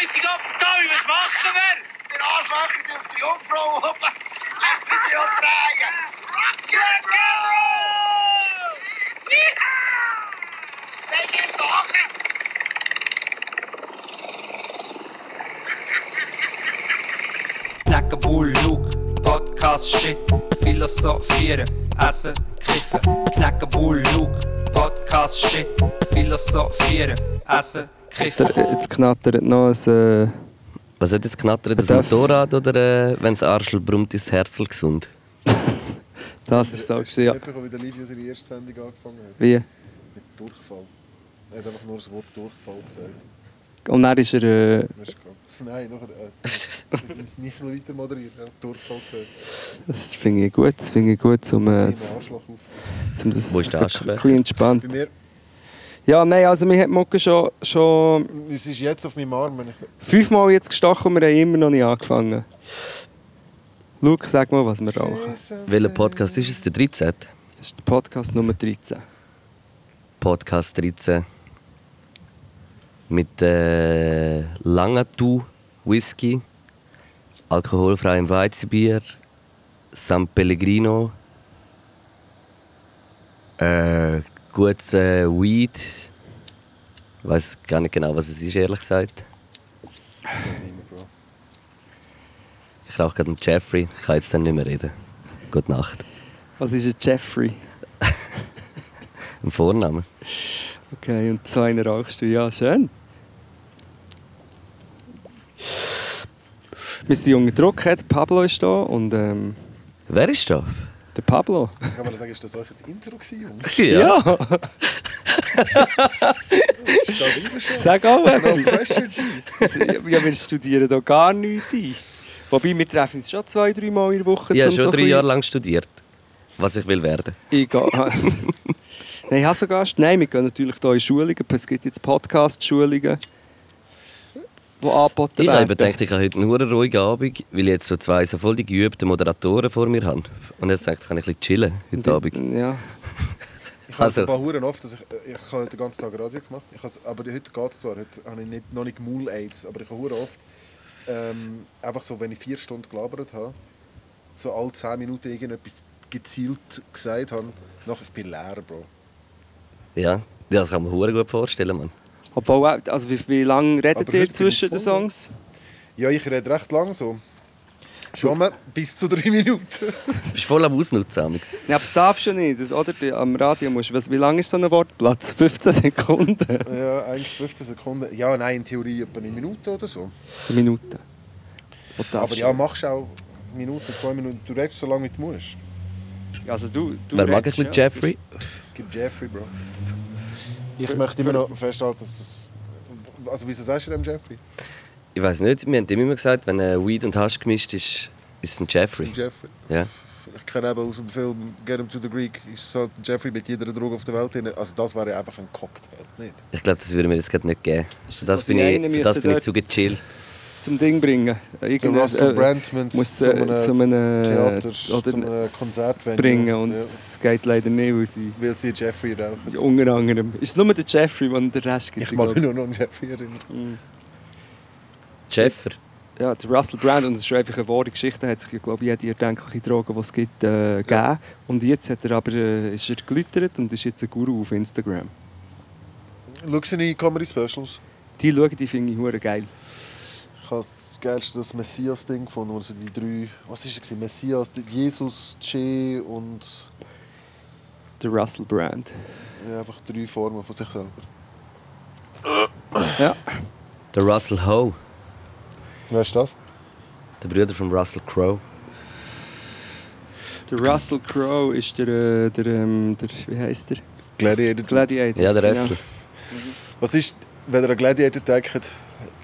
eindeutig ab. Davi, was machen wir? Den Arsch machen Sie auf die Jungfrau oben. Die umdrehen. Zeig es doch. Knacken, Bull, Luke, Podcast, Shit, Philosophieren, Essen, Kiffen. Knacken, Bull, Luke, Podcast, Shit, Philosophieren, Essen, Kiffen. Jetzt knattert noch ein... Äh, Was hat jetzt knattert? Das Motorrad oder äh, wenn das Arschel brummt, ist das Herzl gesund? das ist so, gewesen, ja. Wie der Livio seine erste Sendung angefangen hat. Wie? Mit Durchfall. Er hat einfach nur das Wort Durchfall gesagt. Und dann ist er... Äh, Das. Nein, noch äh, nicht noch weiter moderiert. Er hat Durchfall gesagt. das finde ich gut, das finde ich gut, um, äh, Im Arschloch auf. um das Wo ist der ein bisschen entspannt. Bei mir, Ja, nein, also wir haben Mucke schon, schon es ist jetzt auf meinem Arm. Fünfmal jetzt gestochen und wir haben immer noch nicht angefangen. Luke, sag mal, was wir rauchen. Welcher Podcast ist es? Der 13. Das ist der Podcast Nummer 13. Podcast 13. Mit äh, Langatu Whisky, alkoholfreiem Weizenbier, San Pellegrino, äh, gutes äh, Weed. Ich weiß gar nicht genau, was es ist, ehrlich gesagt. Ich weiß nicht mehr, Bro. Ich rauche gerade mit Jeffrey. Ich kann jetzt dann nicht mehr reden. Gute Nacht. Was ist ein Jeffrey? Ein Vorname. Okay, und so einen rauchst du. Ja, schön. Wir sind unter Druck, Pablo ist da und ähm, Wer ist da? Der Pablo. Ich kann mal sagen, ist das euch ein Intro gewesen, Jungs? Ja, schon? sag auch No etwas. pressure, jeez. Ja, wir studieren hier gar nichts ein. Wobei, wir treffen uns schon zwei, drei Mal in der Woche. Ich habe schon so drei Jahre lang studiert, was ich will werden. Ich gehe. Nein, ich habe so Gast. Nein, wir gehen natürlich hier in Schulungen. Es gibt jetzt Podcast-Schulungen, die angeboten Ich habe werden. gedacht, ich habe heute nur eine ruhige Abend, weil ich jetzt so zwei so voll die geübten Moderatoren vor mir habe. Und jetzt denke ich, kann ich ein bisschen chillen heute Abend. Ja. Ich habe Also- ein paar Huren oft, dass ich, ich habe heute den ganzen Tag Radio gemacht. Ich habe, aber heute geht es zwar, heute habe ich nicht, noch nicht Maul-Aids, aber ich habe Huren oft, ähm, einfach so, wenn ich vier Stunden gelabert habe, so alle zehn Minuten irgendetwas gezielt gesagt habe, nachher ich bin leer, Bro. Ja, das kann man hure gut vorstellen, Mann. Obwohl, auch- also wie, wie lange redet ihr zwischen den. Songs? Ja, ich rede recht lang so. Schon mal bis zu drei Minuten. Du bist voll am Ausnutzen. Amix. Ja, aber das darfst du nicht. Das, oder am Radio musst du... was- Wie lange ist so ein Wortplatz? 15 Sekunden? ja, eigentlich 15 Sekunden. Ja, nein, in Theorie etwa eine Minute oder so. Minuten. Und Aber ja, du- machst auch Minuten, zwei Minuten. Du redest so lange, wie du musst. Also du, du Wer mag ich mit ja. Jeffrey? Gib Jeffrey, Bro. Ich möchte immer noch festhalten, dass es. Also, wieso sagst du dem Jeffrey? Ich weiß nicht, wir haben ihm immer gesagt, wenn äh, Weed und Hasch gemischt ist, ist es ein Jeffrey. Jeffrey. Ja. Ich kenne eben aus dem Film Get Him to the Greek, ist so Jeffrey mit jeder Droge auf der Welt drin. Also, das wäre einfach ein Cocktail, nicht? Ich glaube, das würde mir jetzt gerade nicht geben. Für das, das bin ich, für das bin ich zu gechillt. Zum Ding bringen. Der Irgendein- Russell äh, Brand muss äh, zu einem Theater, oder Konzert bringen und ja, es geht leider nicht, weil sie weil sie Jeffrey rauchen. unter anderem ist es nur der Jeffrey, der den Rest gibt. Ich mag mich nur noch an Jeffrey erinnern. Jeffer. Ja, der Russell Brand und es ist einfach eine wahre Geschichte. Hat sich, glaube ich, jede erdenkliche Droge, die es gibt, äh, gegeben. Und jetzt hat er aber, äh, ist er geläutert und ist jetzt ein Guru auf Instagram. Schau seine Comedy-Specials. Die schauen, die finde ich geil. Ich habe das geilste das Messias-Ding gefunden, wo so die drei, was ist es? Messias, Jesus, Che und Der Russell Brand. ja, einfach drei Formen von sich selber. Ja. Der Russell Ho, Wer ist das? der Bruder von Russell Crowe. Der Russell Crowe ist der, äh, der, ähm, der wie heißt der? Gladiator. Gladiator. Ja, der genau. Wrestler. Was ist, wenn ihr an Gladiator denkt,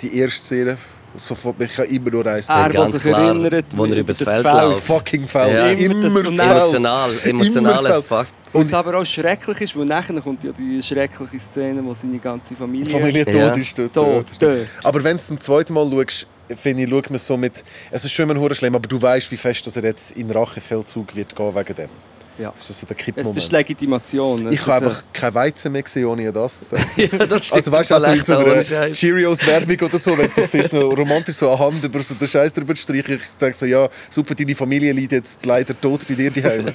die erste Szene? Sofort, ich kann immer nur eins Er, sagen. der sich klar, erinnert, wo er wie übers das Feld Feld- läuft. Fucking Feld. Ja. Immer Das- Feld. Emotional, emotional Immer as fuck. Und es aber auch schrecklich ist, weil nachher kommt ja die schreckliche Szene, wo seine ganze Familie, Familie Ja. tot ist dort. tot, so. dort. Aber wenn du es zum zweiten Mal schaust, finde ich, schaut man so mit. Es ist schon immer schlimm, aber du weißt, wie fest dass er jetzt in Rachefeldzug wird gehen wegen dem. Ja. Das ist so der Es Kippmoment. ist Legitimation. ne? ich habe Das, einfach kein Weizen mehr gesehen, ohne das zu denken. ja, das stimmt Also weißt du, also in so einer. Cheerios-Werbung oder so, wenn du so siehst, so romantisch so eine Hand über so den Scheiß drüber streichen, ich denke so, ja, super, deine Familie liegt jetzt leider tot bei dir daheim. äh,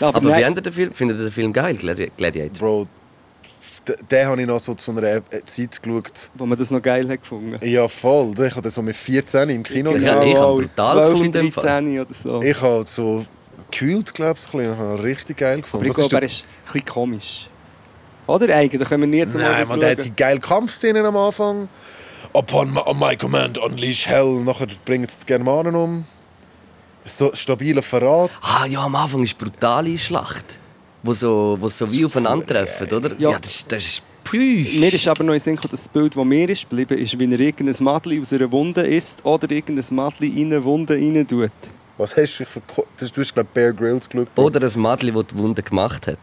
aber Aber wie nein, findet ihr den Film? Findet ihr den Film geil, Gladi- Gladiator? Bro, den habe ich noch so zu einer äh, Zeit geschaut. wo man das noch geil hat gefunden. Ja, voll. Ich habe den so mit 14 im Kino Ja, gesehen. ich habe brutal 12, gefunden im Fall. 13 oder so. Ich habe so gekühlt, glaube ich, ein bisschen. Ich richtig geil aber gefunden. ich Das glaube, er ist ein bisschen komisch. Oder eigentlich? Können wir nie zum Nein, man, der hat die geile Kampfszenen am Anfang. Upon my, on my command, unleash hell. Nachher bringt es die Germanen um. So stabiler Verrat. Ah ja, am Anfang ist eine brutale Schlacht. Wo so, wo so wie aufeinandertreffen, oder? Ja. Ja, das, ist- das ist... Pfui. Mir ist aber noch in Sinn das Bild, das mir ist geblieben, ist, wie er irgendein Madli aus einer Wunde isst oder irgendein Madli in eine Wunde rein tut. Was hast du Ko- das, Du hast, glaube Bear Grylls geschaut. Oder ein Mädchen, das die Wunde gemacht hat.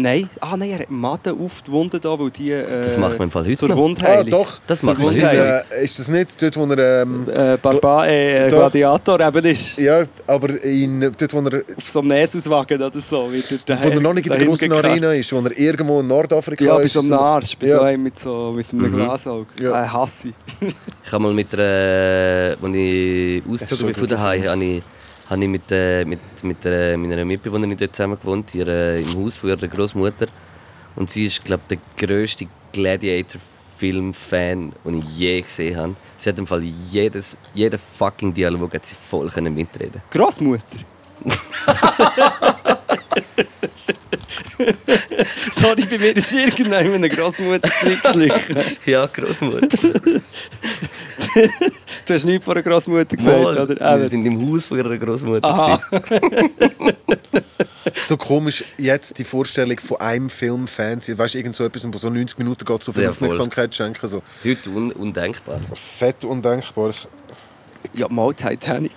Nein, ah nein, er hat Maden auf die Wunde da, weil die äh, Das macht man im Fall heute zur noch. Ah, Wundheilung. doch. Das macht man Wundheilung. Äh, ist das nicht dort, wo er... Ähm, Äh, Barba äh. Gladiator eben ist. ja, aber in, dort, wo er, Auf so einem Nesuswagen oder so. Er wo er noch nicht in der gekarrt. Arena ist, wo er irgendwo in Nordafrika Ja, bei ist. so einem Arsch, bei Ja. so einem mit, so, mit einem Glasauge. Ja. Äh, hasse ich. Ich habe mal mit einer, als ich Das ist ausgezogen bin von daheim, habe ich, habe ich mit, äh, mit, mit äh, meiner Mitbewohnerin dort zusammen gewohnt, hier äh, im Haus von ihrer Großmutter. Und sie ist, glaube ich, der grösste Gladiator-Film-Fan, den ich je gesehen habe. Sie hat im Fall jedes, jeden fucking Dialog hat sie voll können mitreden. Grossmutter. Sorry, bei mir ist irgendwann eine Grossmutter reingeschlichen. Ja, Großmutter. Du hast nichts von einer Grossmutter gesagt, Mal, oder? wir sind im Haus von ihrer Großmutter. So komisch jetzt die Vorstellung von einem Film-Fan. Weißt du, irgend so etwas, wo so 90 Minuten geht, so viel Ja. Aufmerksamkeit schenken. So. Heute un undenkbar. Fett undenkbar. Ja, mal Titanic.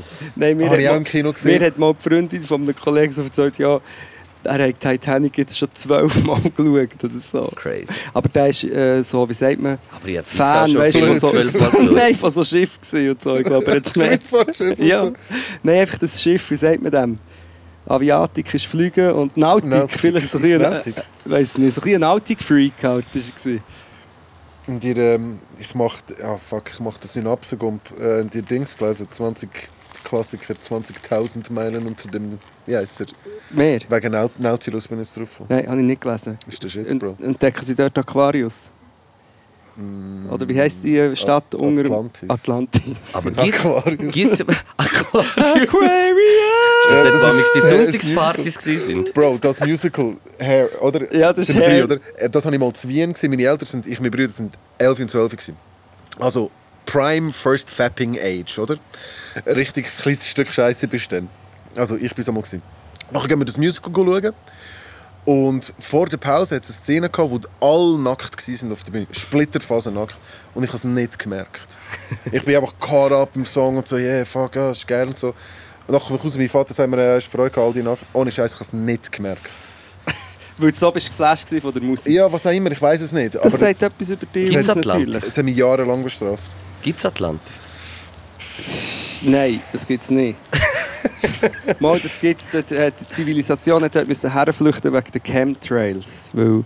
True. Nein, mir Habe ich hat im Kino gesehen. Mir hat mal die Freundin von einem Kollegen so erzählt, ja, er hat Titanic jetzt schon zwölfmal geschaut oder so. Crazy. Aber der ist äh, so, wie sagt man, Aber Fan, weißt du, von so. Nein, von so Schiff und so. Ich glaube, er hat und Ja. so. Nein, einfach das Schiff, wie sagt man dem? Aviatik ist Fliegen und Nautik, Nautik. vielleicht so ein bisschen, nicht, so ein bisschen Nautik-Freak halt, war. Und ihr, ähm, ich mach, ah fuck, ich mach das in Absegump, äh, die Dings gelesen, 20 Klassiker, 20.000 Meilen unter dem, wie heisst er? Mehr? Wegen Naut Nautilus bin ich jetzt drauf. Nein, habe ich nicht gelesen. Ist der Shit, Bro. Entdecken Sie dort Aquarius? Oder wie heisst die äh, Stadt A- unter Atlantis. Atlantis. Aber gibt Aquarius. es Aquarius? Aquarius! Das das ist amigs die Sonntagspartys sind. Bro, das Musical Hair, oder? Ja, das ist Hair. drei, oder? Äh, Das habe ich mal zu Wien gesehen. Meine Eltern sind, ich und meine Brüder sind 11 und 12 gewesen. Also Prime First Fapping Age, oder? Ein richtig kleines Stück Scheiße bist du dann. Also ich bin es einmal gewesen. Nachher gehen wir das Musical schauen. Und vor der Pause hat es eine Szene gehabt, wo alle nackt waren auf der Bühne. Splitterfaser nackt. Und ich habe es nicht gemerkt. ich bin einfach caught up im Song und so, yeah, fuck, ja, ist geil und so. Und nachher komme ich raus, mein Vater sagt mir, er ist Freude all die nackt. Ohne Scheiß, ich habe es nicht gemerkt. Weil du so bist geflasht von der Musik. Ja, was auch immer, ich weiß es nicht. Das Aber sagt etwas über dich natürlich. es hat mich jahrelang bestraft. Gibt es Atlantis? Nein, das gibt es nicht. Mal, das gibt's, dort, äh, die Zivilisation hat dort müssen herflüchten wegen den Chemtrails. Weil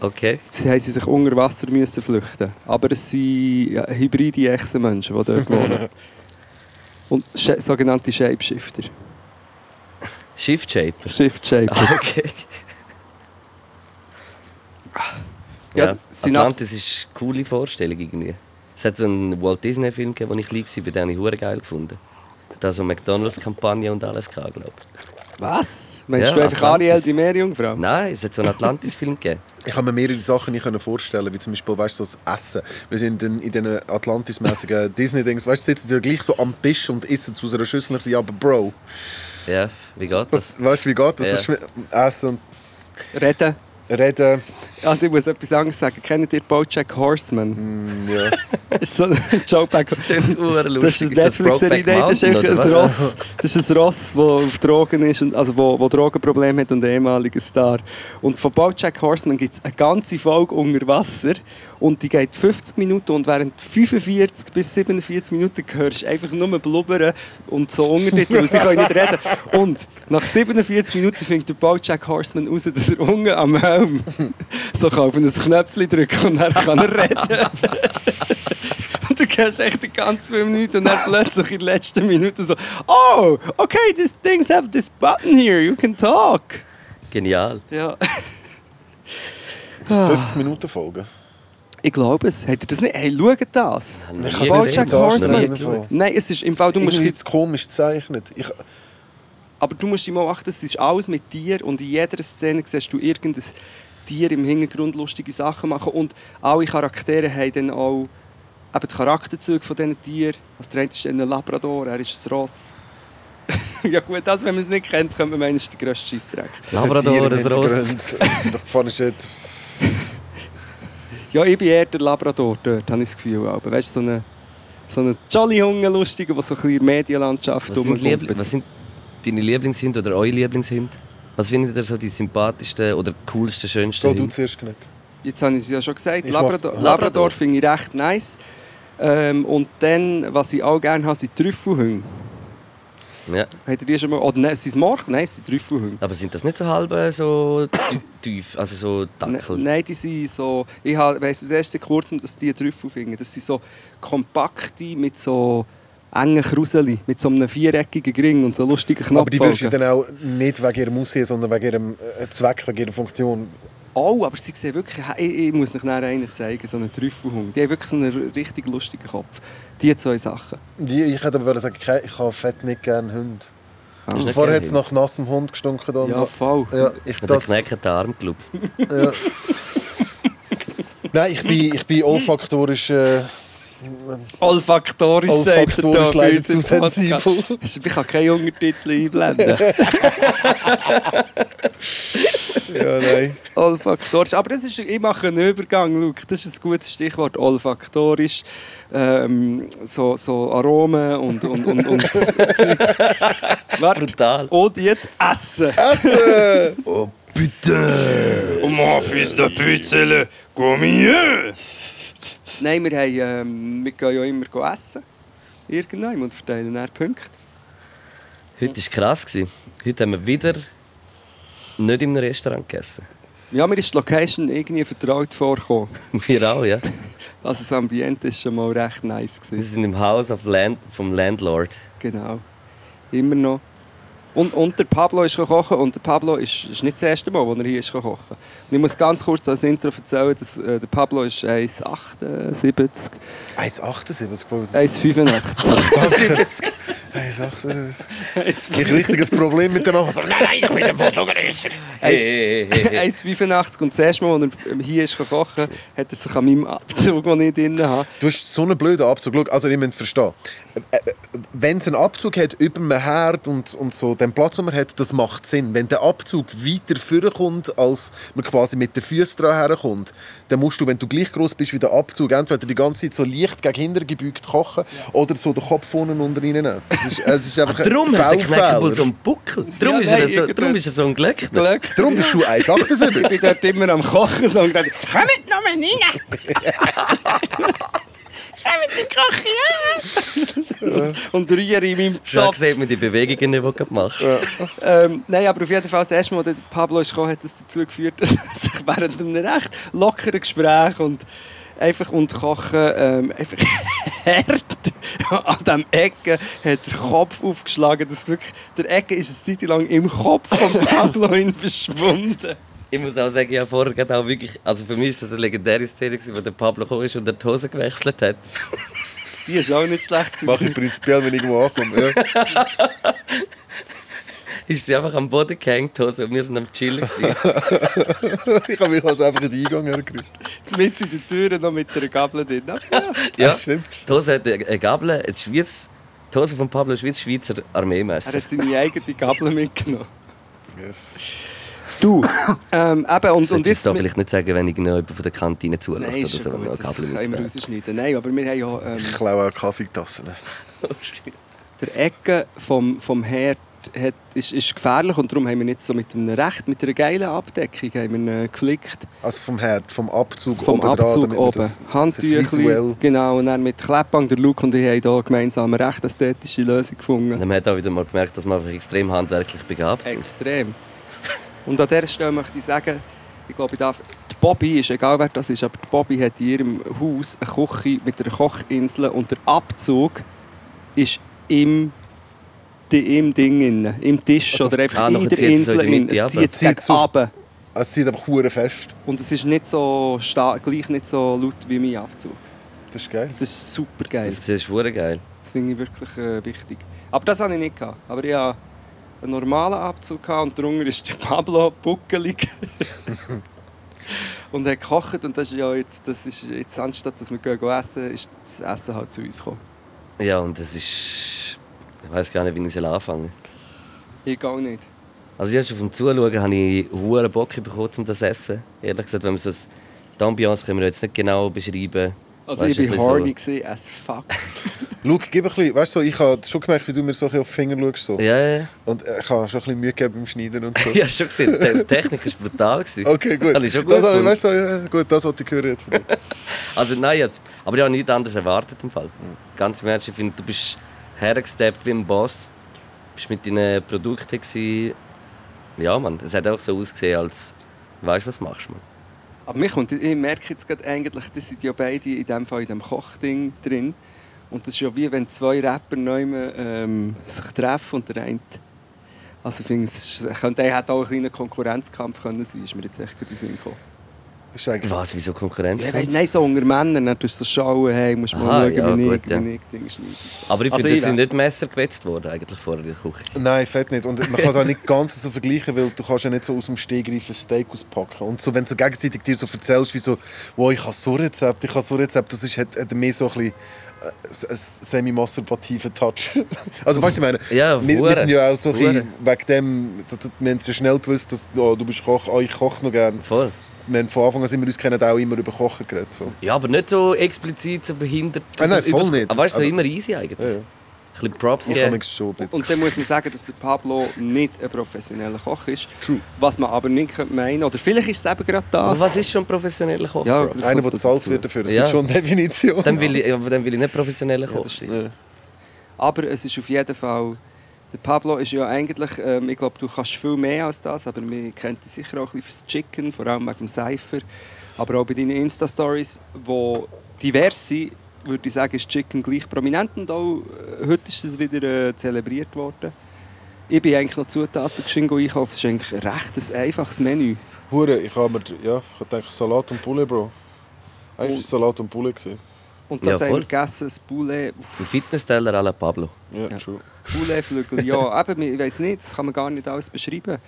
Okay. sie haben sie sich unter Wasser müssen flüchten. Aber es sind ja, hybride Echsenmenschen, die dort wohnen. Und Sch sogenannte Shapeshifter. Shift Shaper. Shift-Shaper. Ah, okay. Ja, Ja, Atlantis ist eine coole Vorstellung irgendwie. Es hat so einen Walt Disney Film gegeben, den ich klein war, den habe ich hure geil gefunden. Da so McDonalds-Kampagne und alles gehabt, glaube ich. Was? Meinst Ja, du einfach Atlantis. Ariel, die Meerjungfrau? Nein, es hat so einen Atlantis-Film gegeben. Ich kann mir mehrere Sachen nicht vorstellen, wie zum Beispiel weißt, du, so das Essen. Wir sind in, in diesen Atlantis-mäßigen Disney-Dings, weißt du, sitzen sie ja gleich so am Tisch und essen zu einer Schüssel. Ich so, ja, aber Bro, Ja, wie geht das? das, weißt du, wie geht das? Ja. das Essen und Reden. reden. Also ich muss etwas anderes sagen. Kennt ihr Bojack Horseman? Mm, ja. Das ist so ein Jokeback. Das klingt Das ist eine Netflix-Serie. Nein, das ist ein? Ross. Das ist ein Ross, das auf Drogen ist, und, also wo, wo Drogenprobleme hat und ein ehemaliger Star. Und von Bojack Horseman gibt es eine ganze Folge unter Wasser und die geht 50 Minuten und während 45 bis 47 Minuten hörst du einfach nur blubbern und so Untertitel, weil sie können nicht reden. Und nach 47 Minuten findet der Bojack Horseman raus, dass er unten am Helm so kann auf ein Knöpfchen drücken und dann kann er reden. Und du hörst echt die ganze Film nicht und dann plötzlich in den letzten Minuten so «Oh, okay, these things have this button here, you can talk!» Genial. Ja. 50 Minuten Folge. Ich glaube es. Habt ihr das nicht? Hey, schaut das! Ich habe. Bojack das Horseman. Nein, es ist im Fall, du musst, Irgendwie zu komisch gezeichnet. Ich, aber du musst mal achten, es ist alles mit dir und in jeder Szene siehst du irgendein Tier im Hintergrund lustige Sachen machen und alle Charaktere haben dann auch eben die Charakterzüge von diesen Tieren. Also der eine ist ein Labrador, er ist ein Ross. ja gut, also wenn man es nicht kennt, könnte man meinen, es ist der grösste Scheissdreck. Labrador, das ein Tiere Ross. Hintergrund. Das ist doch vorne steht. Ja, ich bin eher der Labrador dort, habe ich das Gefühl. Aber weißt du, so eine, so eine Jolly Hunde lustige, der so ein bisschen in der Medienlandschaft Was sind, was sind deine Lieblingshunde oder eure Lieblingshunde? Was findet ihr so die sympathischsten oder coolsten, schönsten Da du zuerst genug. Jetzt habe ich es ja schon gesagt, Ich Labrador, Labrador finde ich recht nice. Ähm, und dann, was ich auch gerne habe, sind Trüffelhunde. Ja. Habt ihr die schon mal... Oder nein, sind es Mark? Nein, es sind Trüffelhunde. Aber sind das nicht so halbe so tief, also so Dackel? Ne- Nein, die sind so... Ich habe- weiss es erst seit kurzem, dass die Trüffel finden. Das sind so kompakte, mit so engen Kruseli, mit so einem viereckigen Ring und so lustigen Knopfaugen. Aber die würdest du dann auch nicht wegen ihrem Aussehen, sondern wegen ihrem äh, Zweck, wegen ihrer Funktion. Oh, aber sie sehen wirklich... Ich, ich muss euch nachher einen zeigen, so einen Trüffelhund. Die haben wirklich so einen richtig lustigen Kopf. Die zwei Sachen. Die, ich hätte aber wollen sagen, ich habe fett nicht gerne Hunde. Ah. Nicht Vorher hat es nach nassem Hund gestunken. Da Ja, voll. ja, ich der das, geknackten Arm gelupft. ja. Nein, ich bin, ich bin olfaktorisch, äh, Olfaktorisch, sagt er olfaktorisch da bei leider uns zu sensibel. Ich kann keine Untertitel einblenden. ja, nein. Olfaktorisch. Aber das ist, ich mache einen Übergang, Luke. Das ist ein gutes Stichwort. Olfaktorisch. Ähm, so, so Aromen und... und, und, und. Brutal. Und jetzt Essen. Essen! Oh, bitte! Und mon fils de pute, combien? Nein, wir, haben, ähm, wir gehen ja immer essen. Irgendwann und verteilen dann Punkte. Heute war krass. gewesen. Heute haben wir wieder nicht einem Restaurant gegessen. Ja, mir ist die Location irgendwie vertraut vorgekommen. Wir auch, ja. Also das Ambiente war schon mal recht nice. Wir sind im Haus of Land, vom Landlord. Genau. Immer noch. Und, und der Pablo ist kochen und der Pablo ist, ist nicht das erste Mal, als er hier ist kochen. Und ich muss ganz kurz als Intro erzählen, dass äh, der Pablo ist 1,78. 1,78? 1,85. 1,85. Hey, sag's es. Ich habe ein richtiges Problem mit dem Mann. Nein, nein, ich bin ein Fotograf. Hey, hey, hey, 1,85 und das erste Mal, als er hier ist kochen, hat er sich an meinem Abzug, den ich drin habe. Du hast so einen blöden Abzug. Schau, also ich muss verstehen. Äh, äh, wenn es einen Abzug hat über dem Herd und, und so, den Platz, den man hat, das macht Sinn. Wenn der Abzug weiter vorkommt, als man quasi mit den Füßen dran herkommt, dann musst du, wenn du gleich groß bist wie der Abzug, entweder die ganze Zeit so leicht gegen hinten gebeugt kochen ja. oder so den Kopf vorne und unten reinnehmen. Es ist, es ist einfach Darum hat der. Knäckebull so einen Buckel. Darum, Ja, ist, er so, darum ist er so ein Glöckner. Glück. Darum bist du Ich bin 1,78. dort immer am Kochen so und gesagt, kommt noch mal rein! kommt in die Küche! und rühre in meinem Topf. sieht man die Bewegungen nicht, die du gerade machst. Ähm, nein, aber auf jeden Fall, das erste Mal, als Pablo ist gekommen, hat das dazu geführt, dass sich während einem recht lockeren Gespräch und einfach und Kochen ähm, einfach hart an diesem Ecke hat der Kopf aufgeschlagen. Dass wirklich, der Ecke ist eine Zeit lang im Kopf von Pablo hin verschwunden. Ich muss auch sagen, ja, vorher gerade auch wirklich, also für mich ist das eine legendäre Szene, wo der Pablo gekommen ist und er die Hose gewechselt hat. Die ist auch nicht schlecht. Mache ich prinzipiell, wenn ich irgendwo ankomme. Ja. Ist sie einfach am Boden gehängt, die Hose, und wir sind am Chillen. gewesen. Ich habe mich also einfach in den Eingang hergerührt. Mit in der Tür noch mit einer Gabel drin. Ja. ja, Das stimmt. die Hose hat eine Gabel, ein Schweiz, die Hose von Pablo ein Schweizer Er Armeemesser. hat seine eigene Gabel mitgenommen. Yes. Du, ähm, eben, und, Und jetzt jetzt... da vielleicht nicht sagen, wenn irgendjemand von der Kantine zulässt Nein, oder so. gut, das Kabel wir mitnimmt. rausschneiden. Nein, aber wir haben ja... Ähm, Ich klaue auch Kaffeetassen. der Ecke vom, vom Herd hat, ist, ist gefährlich und darum haben wir jetzt so mit einem recht, mit einer geilen Abdeckung haben wir ihn geflickt. Also vom Herd, vom Abzug Vom oben dran, Abzug man oben. visuell- genau. Und dann mit Kleppband, der Luke und ich haben hier gemeinsam eine recht ästhetische Lösung gefunden. Und man hat auch wieder mal gemerkt, dass wir einfach extrem handwerklich begabt sind. Extrem. Und an dieser Stelle möchte ich sagen, ich glaube, ich darf, die Bobby, ist egal wer das ist, aber die Bobby hat in ihrem Haus eine Küche mit einer Kochinsel und der Abzug ist im, im Ding, im Tisch Also, oder einfach ah, in der Insel. in Es zieht gegen so- runter. Es zieht einfach hure fest. Und es ist nicht so stark, gleich nicht so laut wie mein Abzug. Das ist geil. Das ist super geil. Das ist schwere geil. Das finde ich wirklich äh, wichtig. Aber das hatte ich nicht. Gehabt. Aber ich hatte einen normalen Abzug gehabt und darunter ist der Pablo buckelig. und hat gekocht. Und das ist ja jetzt, das ist jetzt anstatt dass wir gehen essen, ist das Essen halt zu uns gekommen. Ja, und das ist... Ich weiß gar nicht, wie ich soll anfangen Ich auch nicht. Also erst auf dem Zuschauen habe ich hohen Bock bekommen, um das zu essen. Ehrlich gesagt, wenn wir so das, die Ambiance können wir jetzt nicht genau beschreiben. Also Weißt ich war horny so. as fuck. Schau, gib ein bisschen, weißt du, so, ich habe schon gemerkt, wie du mir so ein bisschen auf die Finger schaust. So. Ja, ja. Und äh, ich habe schon ein bisschen Mühe gegeben beim Schneiden und so. Ja, schon gesehen. Die Technik war brutal. gewesen. Okay, gut. Schon gut das, habe ich- weißt du, ja, gut, das wollte ich hören jetzt von dir. Also nein, jetzt. Aber ich habe nichts anderes erwartet im Fall. Ganz im Ernst, ich finde, du bist hergesteppt wie ein Boss. Bist mit deinen Produkten gewesen. Ja, Mann, es hat auch so ausgesehen, als weißt du, was machst du. Aber mich kommt, ich merke jetzt gerade eigentlich, das sind ja beide in dem Fall in dem Kochding drin. Und das ist ja wie wenn zwei Rapper neu ähm, sich treffen und der eine... Also ich finde, es könnte auch ein kleiner Konkurrenzkampf können sein, ist mir jetzt echt gerade in den Sinn gekommen. Ist Was, wieso Konkurrenz? Ja, nein, so unter Männern, dann tust du so schauen, hey, musst mal Aha, schauen, ja, wie, gut, ich, ja. wie ich Dinge schneide. Aber ich Also finde, sind nicht Messer gewetzt worden, eigentlich vorher in der Küche. Nein, fett nicht. Und man kann es auch nicht ganz so vergleichen, weil du kannst ja nicht so aus dem Stegreif ein Steak auspacken. Und so, wenn du so gegenseitig dir so erzählst, wie so, wow, ich habe so ein Rezept, ich habe so ein Rezept, das ist, hat, hat mehr so ein bisschen äh, ein semi-masturbativen Touch. also weißt du, was ich meine? Ja, wir, wir sind ja auch so ein wegen dem, wir haben so schnell gewusst, dass oh, du bist Koch, oh, ich koche noch gerne. Voll. Wir haben von Anfang an, sind wir uns kennen, auch immer über Kochen geredet. So. Ja, aber nicht so explizit, so behindert. Ah, nein, voll nicht. Aber weißt du, so immer easy eigentlich. Ja, ja. Ein bisschen Props Ich habe schon ein bisschen. Und dann muss man sagen, dass der Pablo nicht ein professioneller Koch ist. True. Was man aber nicht könnte meinen Oder vielleicht ist es eben gerade das. Aber was ist schon professioneller Koch? Ja, Einer, der bezahlt dazu. wird dafür, das Ja. gibt schon eine Definition. Dann will ich, aber dann will ich nicht professioneller Ja, Koch das sein. stimmt. Aber es ist auf jeden Fall. Der Pablo ist ja eigentlich, ähm, ich glaube, du kannst viel mehr als das, aber man kennt dich sicher auch ein bisschen fürs Chicken, vor allem wegen dem Cypher. Aber auch bei deinen Insta-Stories, die divers sind, würde ich sagen, ist Chicken gleich prominent und auch äh, heute ist es wieder äh, zelebriert worden. Ich bin eigentlich noch Zutaten geschwind einkaufen. Es ist eigentlich ein recht ein einfaches Menü. Hure, ich habe mir, ja, ich gedacht, Salat und Poulet, Bro. Eigentlich war es Salat und Poulet. Gewesen. Und das Ja, haben wir gegessen, das Poulet. Uff, Ein Fitnessteller à la Pablo. Ja, Ja. true. Pouletflügel, ja. Eben, ich weiß nicht, das kann man gar nicht alles beschreiben.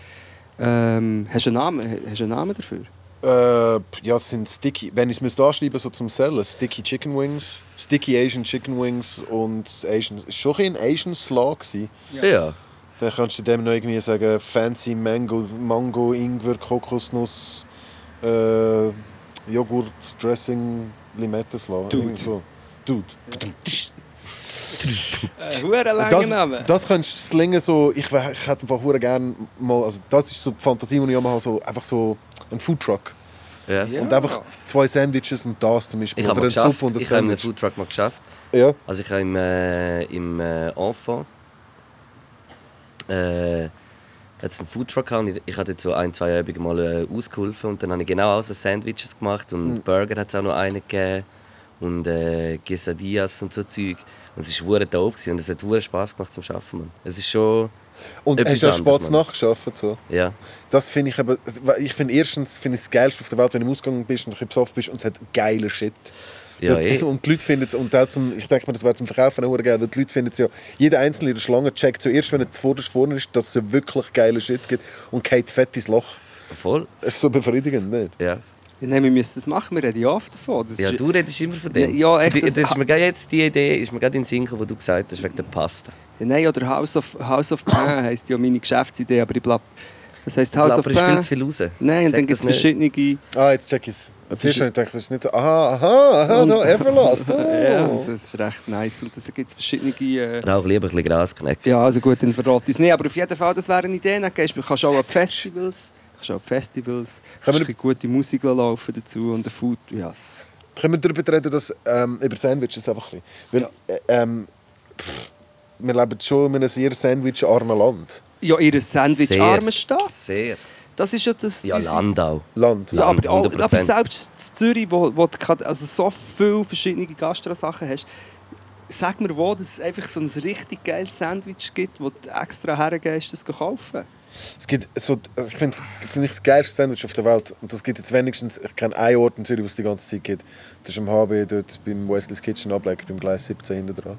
Ähm, hast du einen Namen, hast du einen Namen dafür? Äh, ja, das sind Sticky, wenn ich es müsste anschreiben so zum Sellen, Sticky Chicken Wings, Sticky Asian Chicken Wings und Asian, war schon ein Asian Slaw. Gewesen. Ja. Dann kannst du dem noch irgendwie sagen, Fancy Mango, Mango Ingwer, Kokosnuss, äh, Joghurt, Dressing, Limettenslaw. Dude. So. Dude. Äh, Huere Das, das kannst du slingen so, ich, ich hätte einfach hure gerne mal, also das ist so die Fantasie, die ich immer habe, so, einfach so ein Foodtruck. ja. Ja. Und einfach zwei Sandwiches und das zum Beispiel. Ich habe Oder eine. Suppe und ein Ich habe einen. Foodtruck mal geschafft. Ja. Also ich habe im, äh, im äh, Enfant äh, hat's einen Foodtruck gehabt und ich, ich hatte dort so ein, zwei Übungen mal äh, ausgeholfen und dann habe ich genau auch so Sandwiches gemacht und Mhm. Burger hat es auch noch einen gegeben und äh, Quesadillas und so Zeug. Und es war hure dope gewesen und es hat hure Spaß gemacht zum Schaffen, man. Es ist schon, Und hast du auch Mann. nachgeschafft? So. ja. Das finde ich aber, ich finde erstens finde ich das Geilste auf der Welt, wenn du im Ausgang bist und ein bisschen besoffen bist und es hat geile Shit. Ja, und, eh. und die Leute finden es, und auch zum, ich denke mir, das wäre zum Verkaufen auch geil, weil die Leute finden es ja, jeder Einzelne in der Schlange checkt zuerst, wenn er zuvorderst vorne ist, dass es wirklich geile Shit gibt und geht fett ins Loch. Voll, Das ist so befriedigend, nicht? ja. Nein, wir müssen das machen, wir reden ja oft davon. Das Ja, ist, du redest immer von dem. Ja, echt, Die- das- das ist mir gerade jetzt die Idee, ist mir gerade in den Sinn gekommen, wo du gesagt hast, wegen der Pasta. ja, nein, oder House of, House of Pain heisst ja meine Geschäftsidee, aber ich glaube, Das heisst House of plapperst viel Pain. zu viel raus. Nein, und dann gibt es verschiedene... Ah, jetzt check ich es. Ein Zuerst habe ich gedacht, das ist nicht so... Aha, aha, aha, da, Everlast. Oh. Ja, das ist recht nice. Und dann gibt es verschiedene... Äh, Rauch lieber ein bisschen Graskneck. ja, also gut, dann verrate ich es nicht. Aber auf jeden Fall, das wäre eine Idee. Dann gehst du kannst auch an Festivals. Kannst auch Festivals. Kannst wir- ein bisschen gute Musik laufen dazu und der Food... Ja, s- Können wir darüber reden, dass, ähm, über Sandwiches einfach ein bisschen? Weil, äh, ähm, pff, wir leben schon in einem sehr Sandwich-armen Land. ja ihr Sandwich-armer Stadt. Sehr. Das ist ja das... Ja, unsere- Landau. Land. Ja, aber, auch, 100%. aber selbst in Zürich, wo, wo du also so viele verschiedene Gastro-Sachen hast, sag mir wo, dass es einfach so ein richtig geiles Sandwich gibt, wo du extra hergehst, das kaufen. Es gibt so, ich finde find ich das geilste Sandwich auf der Welt. Und das gibt jetzt wenigstens, ich kenne einen Ort in Zürich, wo es die ganze Zeit gibt. Das ist am HB, dort beim Wesley's Kitchen Ableger, beim Gleis 17 hinten dran.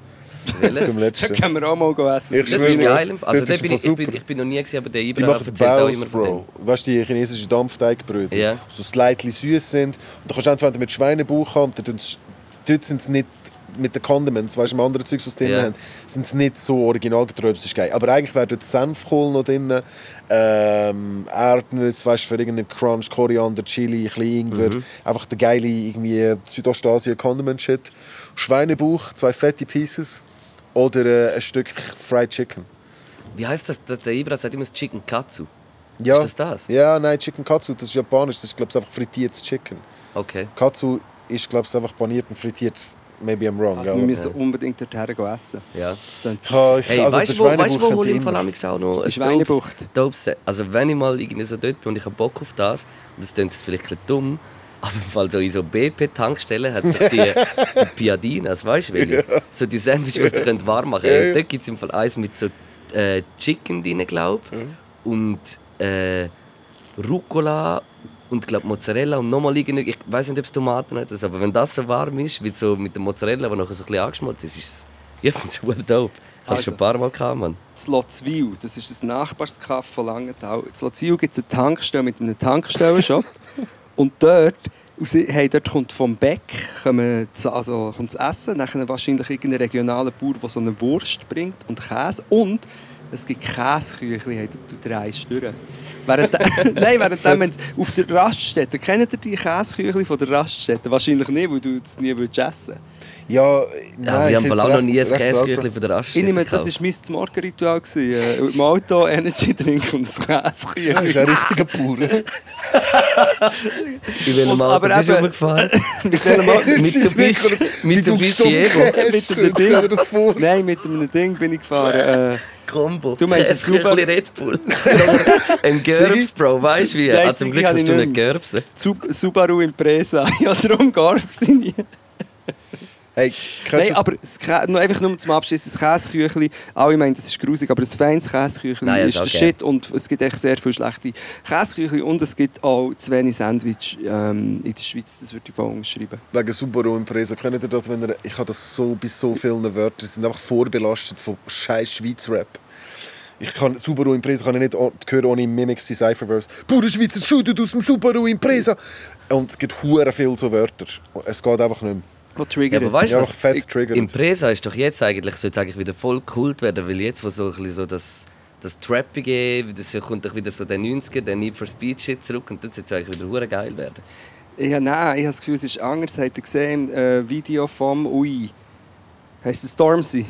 Beim letzten. können wir auch mal essen. Ich Das ist geil. Also, ist bin ich, ich, bin, super. ich bin noch nie gesehen, aber der machen erzählt auch immer von Bro. Weißt du, die chinesischen Dampfteigbrötchen, die so slightly süß sind. Und da kannst du entweder mit Schweinebauch haben, dort sind sie nicht mit den Condiments, weißt du, mit anderen Zeugs, was sie drin Ja. haben, sind sie nicht so originalgetreu, das ist geil. Aber eigentlich wäre dort Senfkohl noch drin, ähm, Erdnüsse, weißt du, für irgendeinen Crunch, Koriander, Chili, ein bisschen Ingwer. Mhm. Einfach der geile irgendwie Südostasien-Condiment-Shit. Schweinebauch, zwei fette Pieces oder äh, ein Stück Fried Chicken. Wie heißt das? das der Ibrahim sagt immer das Chicken Katsu. Ja. Ist das das? Ja, nein, Chicken Katsu, das ist japanisch, das ist glaube ich einfach frittiertes Chicken. Okay. Katsu ist glaube ich einfach paniert und frittiert. Maybe I'm wrong. Also ja. wir müssen unbedingt dorthin essen. Ja. Das klingt so. Ich, Hey, also weißt du, wo, weißt, wo hole ich im Fall auch noch Die ein Schweinebucht. Dopes-? Also wenn ich mal irgendwie so dort bin und ich habe Bock auf das, und das klingt jetzt vielleicht ein bisschen dumm, aber im Fall so in so BP-Tankstellen hat sich die, die Piadinas, weißt du welche? So die Sandwiches, die könnt warm machen Ja, könnt. ja. Dort gibt es im Fall eins mit so äh, Chicken drin, glaube ich. Und äh, Rucola und glaub, Mozzarella und nochmal irgendwie, ich weiß nicht, ob es Tomaten hat, aber wenn das so warm ist, wie so mit der Mozzarella, die nachher so ein bisschen angeschmolzen ist, ist es, ich finde es super dope. Hast Also. du schon ein paar Mal gehabt, Mann? Das Lotzwil, das ist ein Nachbarskaff von Langenthal. In Lotzwil gibt es eine Tankstelle mit einem Tankstellenshop. und dort, hey, dort kommt vom Beck kommen, das- also, kommt das Essen, nachher wahrscheinlich irgendein regionaler Bauer, der so eine Wurst bringt und Käse. Und es gibt Käseküchli, hey, du, du drehst durch. Während, nein, währenddem, wenn auf der Raststätte, kennt ihr die Käseküchli von der Raststätte? Wahrscheinlich nicht, weil du das nie würdest essen Ja, Ja, nein, wir haben ich wohl auch esse noch nie ein. Käseküchli von der Raststätte Ich nehme, das war mein Morgenritual. Äh, Im Auto Energy trinken und ein Ja, Käseküchli. das ist ein richtiger Bauer. Welchem Und- Auto aber bist du eben- rumgefahren? Mit Auto? Mitsubishi, Evo. Mit dem Ding. Nein, mit einem Ding bin ich gefahren. Combo. Du meinst ein Käseküchli super- Red Bull. Ein Gerbs, Bro, weißt du wie? Nein, Ah, zum Glück hast du nicht. Gerbsen. Sub- Subaru Impreza. Ja, darum es nie. Hey, Nein, aber das Kä- nur einfach nur zum Abschluss, das Käseküchli, alle meinen, das ist grusig, aber ein feines Käseküchli Nein, ist ist der okay. Shit und es gibt echt sehr viele schlechte Käseküchli und es gibt auch zu wenig Sandwich ähm, in der Schweiz, das würde ich voll unterschreiben. wegen Subaru Impreza, kennt ihr das, wenn ihr, ich habe das so bei so vielen Wörtern, die sind einfach vorbelastet von scheiß Schweiz-Rap. Ich kann Subaru Impreza kann ich nicht hören ohne Mimics die Cypherverse. Pure Schweizer shootet aus dem Subaru Impreza. Und es gibt hure viel so Wörter. Es geht einfach nicht mehr. Ja, triggert? aber weißt Ja, du, fett was? triggert. Impresa ist doch jetzt eigentlich, sollte eigentlich wieder voll Kult werden, weil jetzt, wo so, ein bisschen so das, das Trappige, das kommt doch wieder so der 90er, der Need for Speed Shit zurück und dann sollte es eigentlich wieder hure geil werden. Ja, nein, ich habe das Gefühl, es ist anders. Habt ihr gesehen äh, Video vom Ui? Heißt es Stormzy?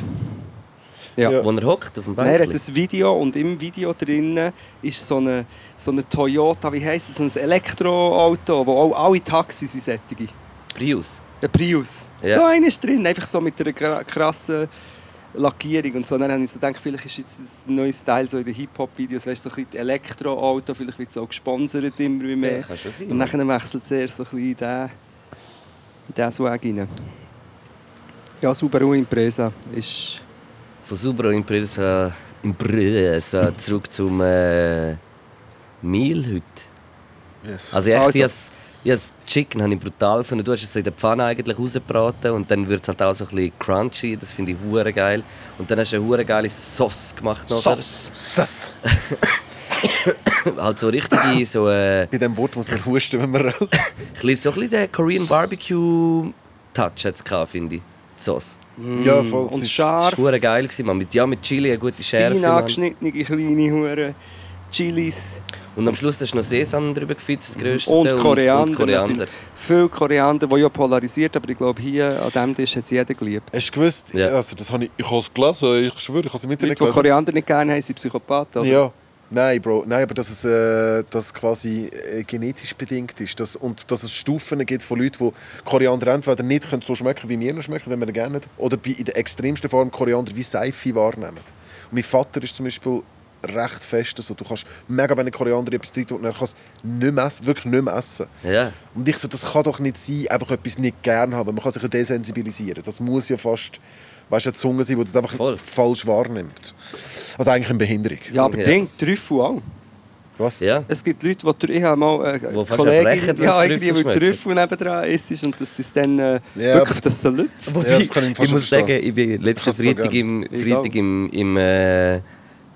Ja. Ja. Wo er hockt auf dem Nein, er hat das Video und im Video drinnen ist so eine, so eine Toyota, wie heisst es, so ein Elektroauto, wo auch alle Taxis sind sättige. Prius. Der Prius. Ja. So einer ist drin, einfach so mit einer krassen Lackierung und so. Dann habe ich so gedacht, vielleicht ist jetzt ein neues Style so in den Hip-Hop-Videos, weißt du, so ein bisschen Elektroauto, vielleicht wird es auch gesponsert immer mehr. Ja, kann schon sein. Und dann wechselt es eher so ein bisschen in diesen, in diesen Swag rein. Ja, Subaru Impreza ist... Von Subaru Impresa, Impresa zurück zum äh, Meal heute. Yes. Also echt, Also- ich has Chicken habe ich brutal gefunden. Du hast es so in der Pfanne eigentlich rausgebraten und dann wird es halt auch so ein bisschen crunchy. Das finde ich hure geil. Und dann hast du eine hure geile Sauce gemacht. nachher. Sass. halt so richtige, so, äh, Bei diesem Wort muss man husten, wenn man raucht. ein bisschen, so ein bisschen den Korean Sauce. Barbecue Touch hat's gehabt, finde ich. Die Sauce. Ja, voll. Und Es ist- Das scharf, war hure geil, man. Mit, ja, mit Chili, eine gute Schärfe. fein Mann. angeschnittene kleine Hure Chilis Und am Schluss hast du noch Sesam drüber gefitzt, das grösste. und Koriander. Und Koriander. natürlich. Viel Koriander, der ja polarisiert, aber ich glaube, hier an diesem Tisch hat es jeder geliebt. Hast du gewusst, Ja. also das habe ich, ich habe es gelesen, ich schwöre, ich habe es im Internet die gelesen. Koriander nicht gerne haben, sind Psychopathen. oder? Ja. Nein, Bro, nein, aber dass es äh, dass quasi äh, genetisch bedingt ist dass, und dass es Stufen gibt von Leuten, die Koriander entweder nicht können so schmecken wie wir ihn schmecken, wenn wir ihn gerne oder bei, in der extremsten Form Koriander wie Seife wahrnehmen. Und mein Vater ist zum Beispiel recht fest, also du kannst mega wenig Koriander in etwas drin tun und er kann es nicht mehr essen, wirklich nicht mehr essen. Ja. Und ich so, das kann doch nicht sein, einfach etwas nicht gerne haben. Man kann sich ja desensibilisieren. Das muss ja fast weißt, eine Zunge sein, die das einfach Voll. falsch wahrnimmt. Also eigentlich eine Behinderung. Ja, aber Ja. Ding, Trüffel auch. Was? ja. Es gibt Leute, die ich habe mal äh, Wo Kollegin, ja, irgendwie, schmecken. Trüffel nebendran ist und das ist dann äh, Ja, wirklich das so. Wobei, Ja, das kann ich ich, muss verstehen. sagen, ich bin letzten so Freitag, gern. im, Freitag im, im, äh,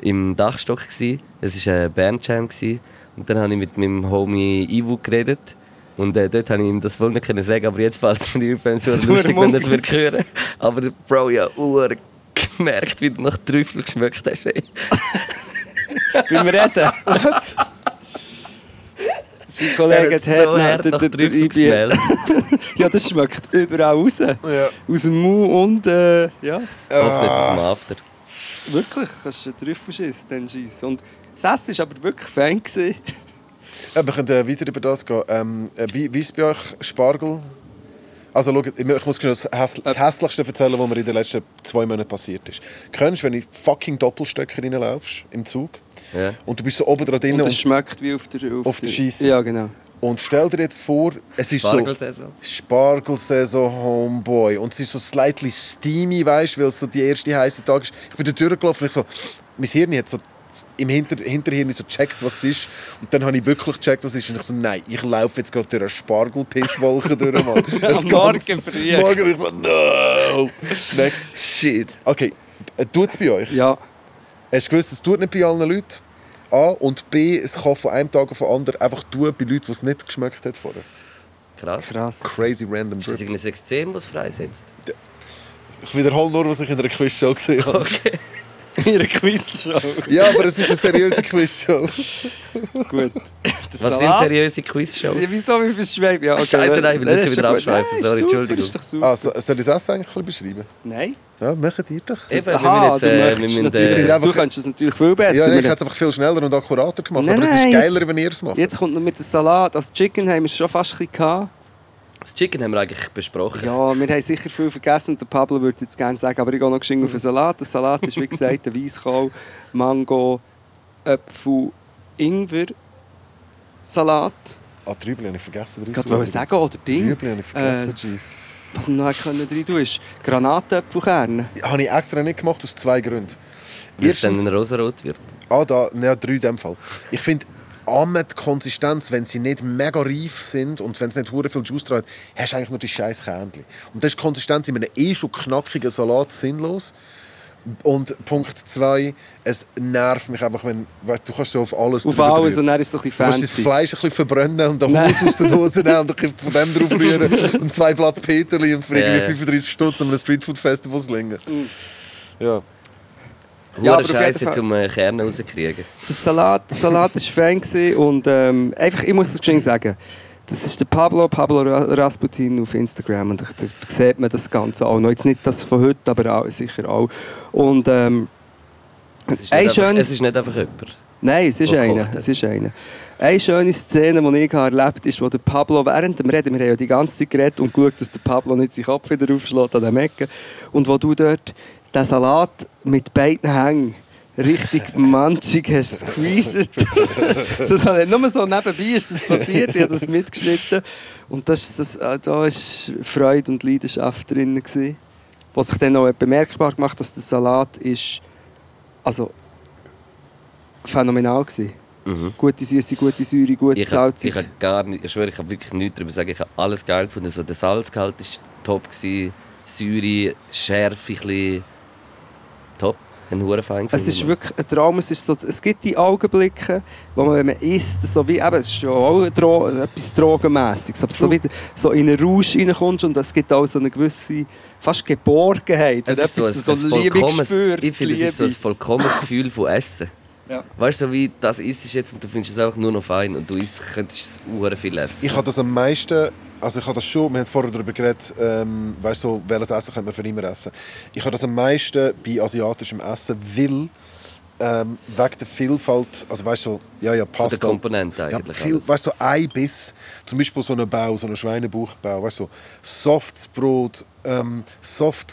im Dachstock. Gsi. Es war ein Bandjam. gsi. Und dann habe ich mit meinem Homie Ivo geredet. Und äh, dort habe ich ihm das voll nicht können sagen, aber jetzt fällt es mir auf, wenn es so Das ist lustig, wenn er es wird hören. Aber Bro, ja, ur gemerkt, wie du nach Trüffel geschmeckt hast. Ey. Beim Reden. Sein Kollege hat, so hart nach Trüffel ich gesmellt. Ja, das schmeckt überall raus. Ja. Aus dem Mund und äh, ja, Hoffe nicht aus dem After. Wirklich. Kannst du einen Trüffel schiessen, dann schiessen. Und das Essen war aber wirklich fein. Gewesen. Ja, wir können äh, weiter über das gehen. Ähm, äh, wie, wie ist bei euch Spargel? Also schaut, ich muss schnell das, Häss das Hässlichste erzählen, was mir in den letzten zwei Monaten passiert ist. Kennst du, wenn du in fucking Doppelstöcker reinlaufst im Zug Ja. und du bist so oben dran drin Und es schmeckt wie auf der... Auf, Auf der Scheisse. Ja, genau. Und stell dir jetzt vor, es ist so... Spargelsaison. Spargelsaison Homeboy. Und es ist so slightly steamy, weißt du, weil es so die erste heiße Tag ist. Ich bin da durchgelaufen und ich so, mein Hirn hat so im Hinter Hinterhirn so gecheckt, was es ist. Und dann habe ich wirklich gecheckt, was es ist. Und ich so, nein, ich laufe jetzt gerade durch eine Spargelpisswolke durch, Mann. Das Morgen früh. Morgen und ich so, no. Next. Shit. Okay, äh, tut es bei euch? Ja, Hast du gewusst, es tut nicht bei allen Leuten? A. Und B. Es kann von einem Tag auf den anderen einfach tun bei Leuten, die es nicht geschmeckt hat vorher. Krass. krass. Crazy random Ist das irgendein Extrem, das freisetzt? Ich wiederhole nur, was ich in einer Quizshow gesehen habe. Okay. In einer Quizshow. Ja, aber es ist eine seriöse Quizshow. Gut. Der Was sind Salat- seriöse Quizshows? Ja, wieso, wie viel Schweib? Ja, okay. Scheiße, nein, ich will Nein, nicht schon wieder abschweifen. Nein, Sorry, Entschuldigung. Ist doch super. Ah, so, soll ich das Essen eigentlich ein bisschen beschreiben? Nein. Ja, machen die doch. Eben, wir Aha, müssen du jetzt, äh, möchtest wir müssen, natürlich, äh, sind du kannst es natürlich viel besser. Ja, nee, ich Wir- hätte es einfach viel schneller und akkurater gemacht, Nein, aber es nein, ist geiler, jetzt- wenn ihr es macht. Jetzt kommt noch mit dem Salat. Das Chicken haben wir schon fast ein bisschen gehabt. Das Chicken haben wir eigentlich besprochen. Ja, wir haben sicher viel vergessen. Der Pablo würde jetzt gerne sagen, aber ich gehe noch geschwind auf den Salat. Der Salat ist, wie gesagt, ein Weisskohl, Mango, Äpfel, Ingwer, Salat. Ah, Trübel habe ich vergessen. Ich wollte sagen, oder Ding. Trübel habe ich vergessen, Äh, Chief. Was wir noch rein tun können, ist Granatäpfelkerne. Habe ich extra nicht gemacht, aus zwei Gründen. Weil es dann Erstens, ein rosarot wird. ah, da, ne, drei in dem Fall. Ich finde, Amen die Konsistenz, wenn sie nicht mega reif sind und wenn es nicht hure viel Juice hat, hast du eigentlich nur die scheiß Kernchen. Und das ist die Konsistenz in einem eh schon knackigen Salat sinnlos. Und Punkt zwei, es nervt mich einfach, wenn weißt, du kannst so auf alles Auf alles rühren. und dann ist es ein bisschen Du musst das fancy. Fleisch ein bisschen verbrennen und Nein. Haus aus der Dose nehmen und bisschen von dem drauf rühren und zwei Blatt Peterli und für Ja, irgendwie ja. 35 Stutz an einem Streetfood-Festival slingen. Ja. Ja, aber Scheiße zum äh, Kerne rauskriegen. Der Salat, der Salat war gewesen und ähm, einfach, ich muss es geschwind sagen, das ist der Pablo, Pablo Ra- Rasputin auf Instagram und da, da sieht man das Ganze auch noch. Jetzt nicht das von heute, aber auch, sicher auch. Und ähm, Es ist, ein einfach, schönes... es ist nicht einfach jemand. Nein, es ist der eine. kocht. Es ist eine. Eine schöne Szene, die ich erlebt habe, ist, wo der Pablo während dem Reden, wir haben ja die ganze Zeit geredet und geschaut, dass der Pablo nicht seinen Kopf wieder aufschlägt an den Ecken. Und wo du dort den Salat mit beiden Hängen richtig manchig hast squeezed. das hat nicht nur so nebenbei ist das passiert, ich habe das mitgeschnitten. Und das, ist- das, äh, da war Freude und Leidenschaft drin. Gewesen, was sich dann auch bemerkbar gemacht dass der Salat ist, also phänomenal war. Mhm. Gute Süße, gute Säure, gute Ich habe Salze. ich hab gar nicht, ich schwöre, ich habe wirklich nichts darüber sagen. Ich habe alles geil gefunden. So, der Salzgehalt war top, gewesen, Säure, Schärfe, ein bisschen top. Ein hure fein Es ist wirklich ein Traum. Es, ist so, es gibt die Augenblicke, wo man, wenn man isst, so wie, eben, es ist ja auch ein Dro etwas Drogenmässiges, aber so, wie, so in einen Rausch reinkommst und es gibt auch so eine gewisse, fast Geborgenheit. Es ist so, ein, etwas so, ein Liebe vollkommenes- gespürt. Ich finde, es ist so ein Liebe. vollkommenes Gefühl von Essen. Ja. Weißt du, so wie das isst ist jetzt und du findest es einfach nur noch fein und du isst, könntest es viel essen. Ich habe das am meisten, also ich habe das schon, wir haben vorher darüber geredet, ähm, weißt so, welches Essen könnte man für immer essen. Ich habe das am meisten bei asiatischem Essen, weil ähm, wegen der Vielfalt, also weißt du, so, ja, ja, Von Pasta. der Komponente Ja, eigentlich. viel, weißt du, so ein Biss, zum Beispiel so einen Bau, so einen Schweinebauchbau, weißt du, so softes Brot, ähm, soft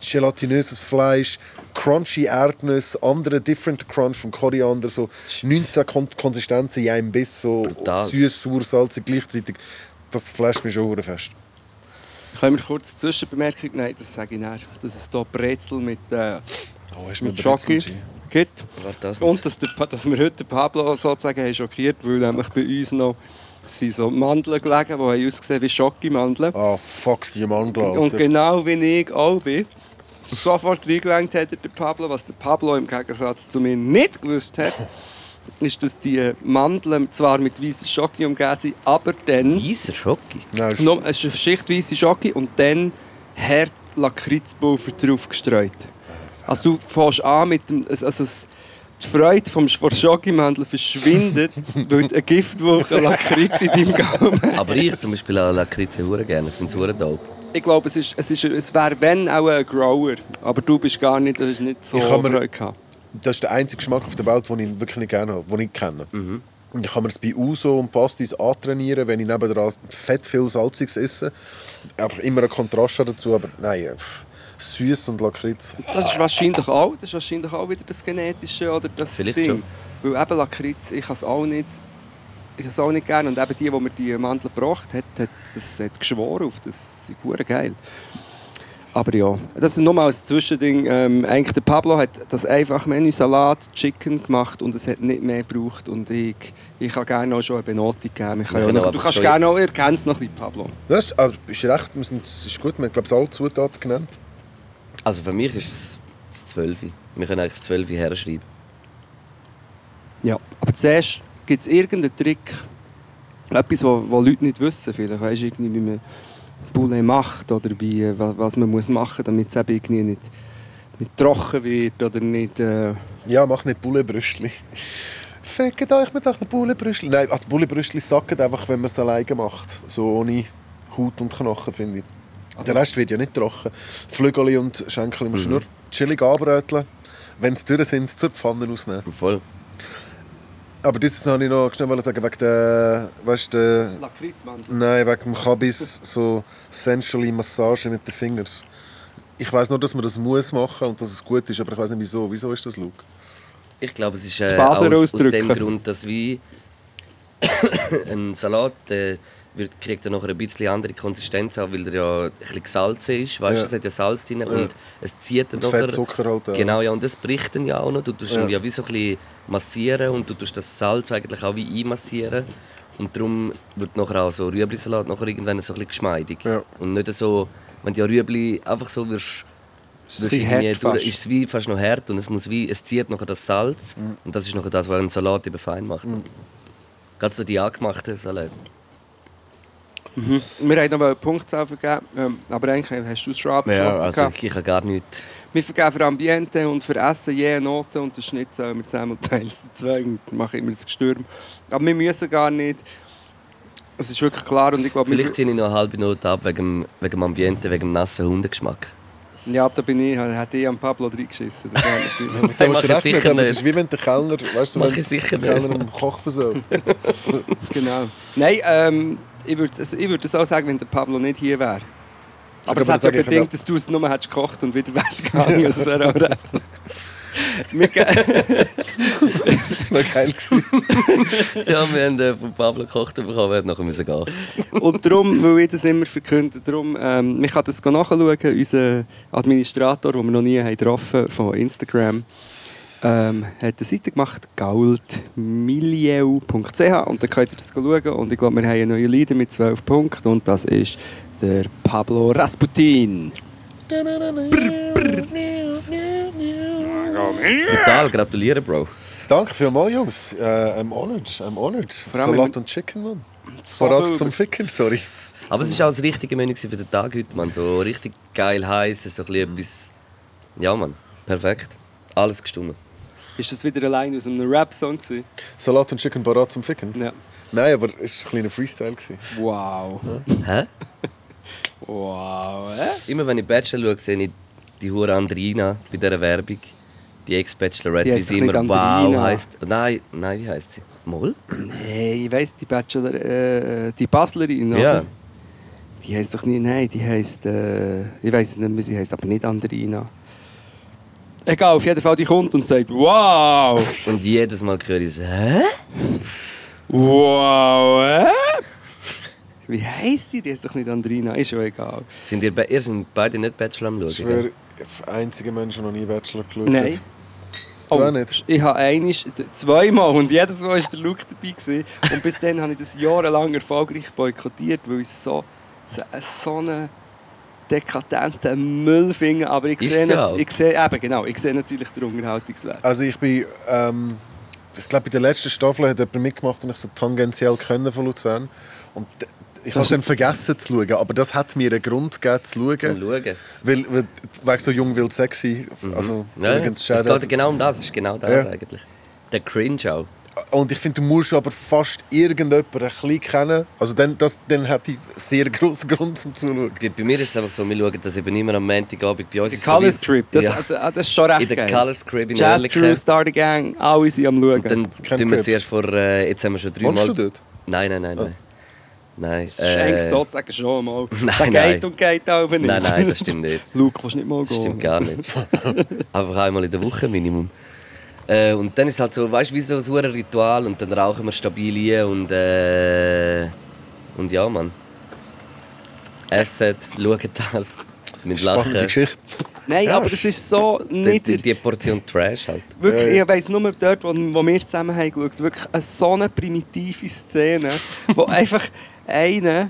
gelatinöses Fleisch, crunchy Erdnüsse, andere different Crunch vom Koriander, so 19 Kon Konsistenzen in einem Biss, so süß, sauer, salzig gleichzeitig. Das flasht mich schon hure fest. Können wir kurz eine Zwischenbemerkung? Nein, das sage ich nicht. Dass es hier Brezel mit, äh, Oh, mit Schoki gibt. Das Und dass, der, dass wir heute den Pablo sozusagen haben schockiert weil nämlich bei uns noch sind so Mandeln gelegen, die haben ausgesehen wie Schokimandeln. Ah, fuck, die Mann, Und glaubt. genau wie ich auch bin, sofort reingelenkt hat der Pablo. Was der Pablo im Gegensatz zu mir nicht gewusst hat, ist, dass die Mandeln zwar mit weißer Schoki umgeben sind, aber dann Weißer Schoki. Nein, ist- noch, es ist eine Schicht weiße Schoki und dann hart Lakritzpulver drauf gestreut. Also du fährst an mit dem... Also die Freude vom, Schokimandel verschwindet, weil eine Giftwoche Lakritz in deinem Gaumen hast. Aber ich zum Beispiel auch Lakritze hure gerne. Ich finde es hure dope. Ich glaube, es, ist, es, ist, es wäre wenn auch ein Grower. Aber du bist gar nicht, du hast nicht so Ich kann mir- Freude gehabt. Das ist der einzige Geschmack auf der Welt, den ich wirklich nicht gerne habe, den ich kenne. Und ich kann mir das bei Uso und Pastis antrainieren, wenn ich nebenan fett viel Salziges esse. Einfach immer einen Kontrast dazu, aber nein, pff, süß und Lakritz. Das ist wahrscheinlich auch, das ist wahrscheinlich auch wieder das Genetische oder das Vielleicht Ding. schon. Weil eben Lakritz, ich kann es auch nicht, ich has auch nicht gerne. Und eben die, die mir die Mandel gebracht hat, hat, das hat geschworen auf das. Das ist hure geil. Aber ja, das ist nochmal ein Zwischending. Ähm, eigentlich der Pablo hat das einfach Menü Salat, Chicken gemacht und es hat nicht mehr gebraucht. Und ich, ich kann gerne auch schon eine Benotung geben. Ich kann Wir ja noch, du kannst gerne auch, es noch ein bisschen, Pablo. Das ist, aber ist recht, wir sind, es ist gut, wir haben glaube ich alle Zutaten genannt. Also für mich ist es das 12. Wir können eigentlich das 12 herschreiben. Ja. Aber zuerst gibt es irgendeinen Trick, etwas, was Leute nicht wissen. Vielleicht weißt du irgendwie, wie man Poulet macht oder wie, äh, wa- was man muss machen muss, damit es eben irgendwie nicht, nicht trocken wird oder nicht... Äh, Ja, mach nicht Bullenbrüstli. Feckt euch mit euren Bullenbrüstli. Nein, also Bullenbrüstli sacken einfach, wenn man es alleine macht. So ohne Haut und Knochen, finde ich. Also- Der Rest wird ja nicht trocken. Flügel und Schenkel musst du nur chillig anbröteln. Wenn sie durch sind, zur Pfanne ausnehmen. Voll. Aber das wollte ich noch schnell sagen, wegen der, weißt du, Lakritzmandel. nein, wegen dem Kabis, so sensually Massage mit den Fingern. Ich weiß nur, dass man das muss machen und dass es gut ist, aber ich weiß nicht wieso. Wieso ist das, Luke? Ich glaube, es ist äh, aus, aus dem. Grund, dass wie ein Salat äh, wird, kriegt er noch ein bisschen andere Konsistenz an, weil er ja ein bisschen gesalzen ist. Weißt du, Ja. es hat ja Salz drin und es zieht dann Und nachher. Fettzucker halt auch. Genau, ja, und das bricht dann ja auch noch. Du tust Ja. ihn ja wie so ein bisschen massieren und du tust das Salz eigentlich auch wie einmassieren. Und darum wird nachher auch so Rüebli-Salat nachher irgendwann so ein bisschen geschmeidig. Ja. Und nicht so, wenn du ja Rüebli einfach so wirst, ist wirst fast. ist es wie fast noch hart und es, muss wie, es zieht nachher das Salz. Mhm. Und das ist nachher das, was einen Salat eben fein macht. Gerade so die angemachten Salat. Wir haben noch eine Punktzahl vergeben, ähm, aber eigentlich hast du es schon Ja, abgeschlossen. also gehabt. ich, habe gar nichts. Wir vergeben für Ambiente und für Essen je eine Note und den Schnitt zählen wir zusammen und teilen es zwei und machen immer das Gestürm. Aber wir müssen gar nicht. Es ist wirklich klar und ich glaube... wir- Vielleicht ziehe ich noch eine halbe Note ab wegen, dem- wegen dem Ambiente, wegen dem nassen Hundegeschmack. Ja, da bin ich, hätte ich am Pablo reingeschissen. Das wäre natürlich... Ich sicher aber Das nicht. ist wie wenn der Kellner, weißt du, wenn der Kellner nicht. im Koch versäumt. genau. Nein, ähm, ich würde es ich würd es auch sagen, wenn der Pablo nicht hier wäre. Aber es hat das ja bedingt, dass du es nur hättest gekocht und wieder wärst gegangen. Das wäre auch recht. Das war geil gewesen. Ja, wir haben äh, von Pablo gekocht bekommen, wir hätten nachher müssen gehen. Und darum, weil ich das immer verkünde, darum, ähm, man kann das nachschauen, unser Administrator, den wir noch nie haben getroffen von Instagram, ähm, hat eine Seite gemacht, goldmilieu.ch und dann könnt ihr das schauen und ich glaube, wir haben einen neuen Leader mit 12 Punkten und das ist der Pablo Rasputin. Total, gratuliere, Bro. Danke vielmals, Jungs. Äh, I'm honored. I'm honored. allem Salat und Chicken, Mann. So Parat zum Ficken, sorry. Aber es war auch das richtige Menü für den Tag heute, Mann. So richtig geil heiß, so ein bisschen etwas... Ja, Mann, perfekt. Alles gestummt. Ist das wieder allein aus einem Rap-Song? Salat und Chicken Barat zum Ficken? Ja. Nein, aber es war ein kleiner Freestyle. Gewesen. Wow. Hä? Wow. Äh? Immer wenn ich Bachelor schaue, sehe ich die hure Andrina bei dieser Werbung. Die Ex-Bachelorette, Die wie sie immer Wow heisst. Nein, nein, wie heisst sie? Moll? Nein, ich weiss, die Bachelor, äh, die Baslerin, Ja. oder? Die heisst doch nicht, nein, die heisst, äh, ich weiss nicht, wie sie heisst, aber nicht Andrina. Egal, auf jeden Fall, die kommt und sagt, wow, Und jedes Mal höre ich so, hä? wow, äh? Wie heisst die? Die heisst doch nicht Andrina, ist ja egal. Sind ihr, be ihr sind beide nicht Bachelor am Ich Schauen? gell? schwöre, der einzige Mensch, der noch nie Bachelor geschaut Nein. hat. Auch nicht? Ich habe einisch, zweimal und jedes Mal war der Luke dabei. Gewesen. Und bis dann habe ich das jahrelang erfolgreich boykottiert, weil ich so, so, so einen dekadenten Müll finde. Aber ich sehe, auch. ich sehe, eben, genau, ich sehe natürlich den Unterhaltungswert. Also ich bin, ähm, ich glaube bei der letzten Staffel hat jemand mitgemacht und ich so tangentiell kennen von Luzern. Und ich habe es dann vergessen zu schauen, aber das hat mir einen Grund gegeben zu schauen. Zum Schauen. Weil, weil wegen so jung, wild, sexy. Also, Mhm. Ja, es geht genau um das, es ist genau das Ja. eigentlich. Der Cringe auch. Und ich finde, du musst aber fast irgendjemanden ein bisschen kennen. Also dann, das, dann hat ich sehr grossen Grund zum Zuschauen. Bei, bei mir ist es einfach so, wir schauen das eben immer am Montagabend bei uns. Der ist so Colors wie- Trip, das, ja, das ist schon recht in der geil. Colors Crib in Jazz. Crew, Star the Gang, alle sind am Schauen. Und dann Kein tun wir Crib. zuerst vor, äh, jetzt haben wir schon Wohnst dreimal... du dort? Nein, nein, nein, Oh. nein. Nein, das ist eigentlich äh, sozusagen schon mal. nein, der geht nein. und geht auch nicht. Nein, nein, das stimmt nicht. Luke, du nicht mal Das gehen? stimmt gar nicht. Einfach einmal in der Woche Minimum. Äh, und dann ist es halt so, weißt du, wie so ein Ritual und dann rauchen wir stabil ein und äh, und ja, Mann. Essen, schauen das, mit Spannende Lachen. Geschichte. Nein, Ja, aber das ist so Die, nicht... die, die Portion Trash halt. Wirklich, Ja, ja. ich weiss nur dort, wo, wo wir zusammen haben geschaut, wirklich eine so eine primitive Szene, wo einfach einer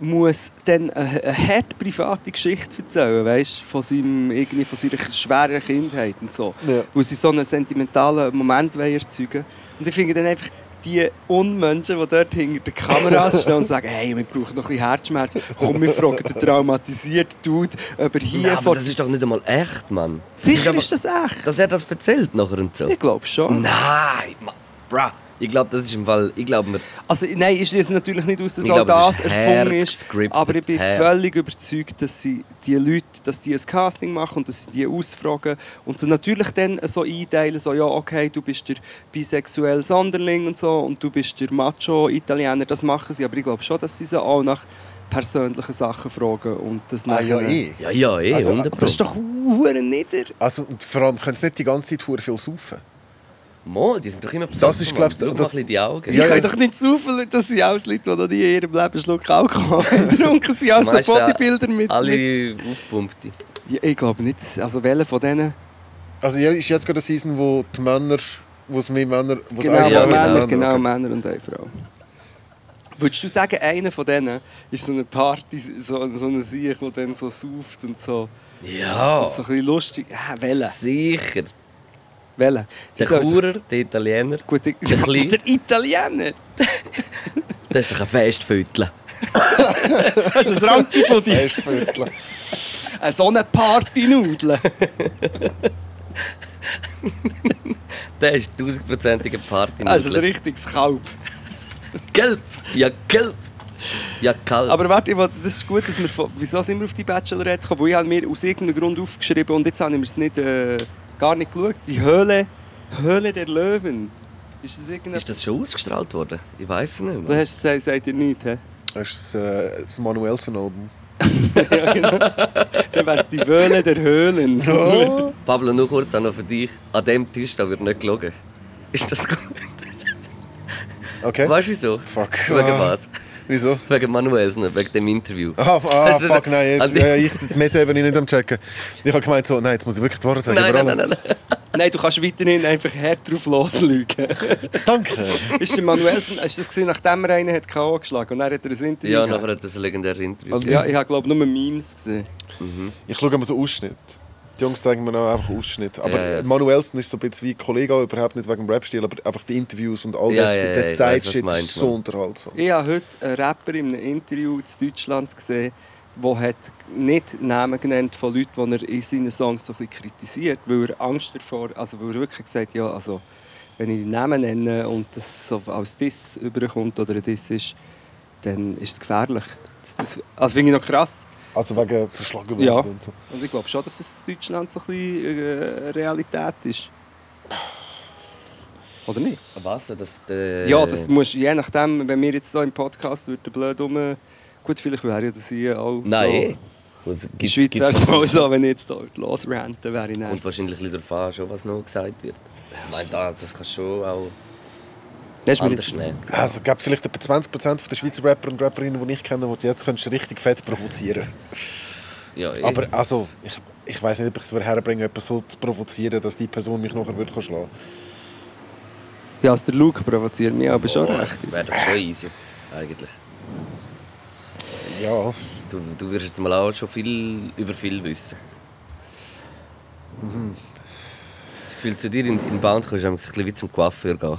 muss dann eine, eine hart private Geschichte erzählen, weißt, von, seinem, irgendwie von seiner schweren Kindheit und so. Ja. Wo sie so einen sentimentalen Moment erzeugen Und ich finde dann einfach, die Unmenschen, die dort hinter den Kameras stehen und sagen, hey, wir brauchen noch ein bisschen Herzschmerz. Komm, wir fragen den traumatisierten Dude, ob er hier Ja, aber das ist doch nicht einmal echt, Mann. Sicher Das ist das echt. Dass er das erzählt nachher und so. Ich glaube schon. Nein, Mann. Bruh. Ich glaube, das ist im Fall... Ich glaube. Also, nein, ich schließe natürlich nicht aus, dass Ich auch glaube, das ist erfunden ist. Aber ich bin hart. völlig überzeugt, dass sie die Leute, dass die ein Casting machen und dass sie die ausfragen und sie natürlich dann so einteilen, so ja, okay, du bist der bisexuelle Sonderling und so und du bist der Macho-Italiener, das machen sie. Aber ich glaube schon, dass sie sie auch nach persönlichen Sachen fragen und das Ah ja, eh. Ja, ja, eh, Also, 100 Das ist doch hure nieder. Also, und vor allem können sie nicht die ganze Zeit hure viel saufen. Mal, die sind doch immer besoffen, ist, Mann. glaubst du, das- ein die Augen. Die Ja, können ja. doch nicht zufällig, dass sie alles Leute, die noch nie in ihrem Leben Schluck Alkohol haben, getrunken sind, als so Bodybuilder mit. Alle aufgepumpte. ja, ich glaube nicht, dass, also welcher von denen... Also ja, ist jetzt gerade eine Season, wo die Männer, wo es mehr Männer, wo es Genau, Ja, Männer, und genau, okay. Männer und eine Frau. Würdest du sagen, einer von denen ist so eine Party, so, so eine Sieg, der dann so sauft und so, Ja, und so ein bisschen lustig... Ja, welcher? sicher. Welcher? Der Churer, der Italiener, Gut, der, Der Kleine. der Italiener! das ist doch ein Festviertel. Das ist ein Ranki von dir. Festviertel. Eine so eine Partynudel. Der ist tausendprozentiger Party. Das ist ein richtiges Kalb. Gelb! Ja, gelb! Ja, kalt. Aber warte, das ist gut, dass wir... Wieso sind wir auf die Bachelorette gekommen? Weil ich habe mir aus irgendeinem Grund aufgeschrieben und jetzt haben wir es nicht, äh, gar nicht geschaut. Die Höhle, Höhle der Löwen. Ist das irgendein... ist das schon ausgestrahlt worden? Ich weiß es nicht. Da Mann. hast du gesagt, sagt ihr nichts, hä? Das ist das, äh, das Manuelsen-Album. ja, genau. Dann wär's die Höhle der Höhlen. Pablo, nur kurz auch noch für dich. An dem Tisch da wird nicht gelogen. Ist das gut? Okay. Weißt du wieso? Fuck. Wegen Ah. was? Wieso? Wegen Manuelsen, wegen dem Interview. Ah, ah das- fuck, nein, jetzt, Also- ja, ich die Meta-Ebene nicht am checken. Ich habe gemeint, so, nein, jetzt muss ich wirklich die Wahrheit sagen. Nein, nein, nein, nein, nein. Du kannst weiterhin einfach hart drauf loslügen. Danke. ist der Manuelsen, hast du das gesehen, nachdem er einen hat K.O. geschlagen und dann hat er ein Interview Ja, gegeben? nachher hat das ein legendäres Interview. Also- Ja, ich habe glaube nur Memes gesehen. Ich schaue immer so Ausschnitt. Die Jungs zeigen mir auch einfach Ausschnitt. Aber Ja, ja. Manuelsen ist so ein bisschen wie ein Kollege, auch überhaupt nicht wegen dem Rap-Stil, aber einfach die Interviews und all Ja, das, ja, das Side-Shit ist so unterhaltsam. Ich habe heute einen Rapper in einem Interview in Deutschland gesehen, wo hat nicht Namen genannt von Leuten, die er in seinen Songs so ein bisschen kritisiert, weil er Angst davor, also weil er wirklich gesagt ja, also wenn ich Namen nenne und das so als Diss überkommt oder ein Diss ist, dann ist es gefährlich. Das, das, also finde ich noch krass. Also wegen verschlagen werden Ja. und so. Also ich glaube schon, dass es in Deutschland so ein bisschen äh, Realität ist. Oder nicht? Was? Das, äh, Ja, das muss je nachdem, wenn wir jetzt so im Podcast würden blöd um... Gut, vielleicht wäre ja das hier auch Nein. so... Was, In der gibt's, Schweiz wäre gibt's es so, wenn ich jetzt hier losranten wäre ich nicht. wahrscheinlich ein bisschen darauf an, schon, was noch gesagt wird. Ich meine, da, das kannst du schon auch Das anders nicht... Also, es gibt vielleicht etwa 20% der Schweizer Rapper und Rapperinnen, die ich kenne, die du jetzt könntest richtig fett provozieren Ja, eh. Aber also, ich, ich weiß nicht, ob ich es herbringen würde, so zu provozieren, dass die Person mich nachher würde schlagen Ja, also der Luke provoziert mich aber schon recht. Wäre doch schon easy, eigentlich. Ja, Du, du wirst jetzt mal auch schon viel über viel wissen. Mhm. Gefühl, zu dir in, in Bounce kommst du ein bisschen wie zum Coiffeur gehen.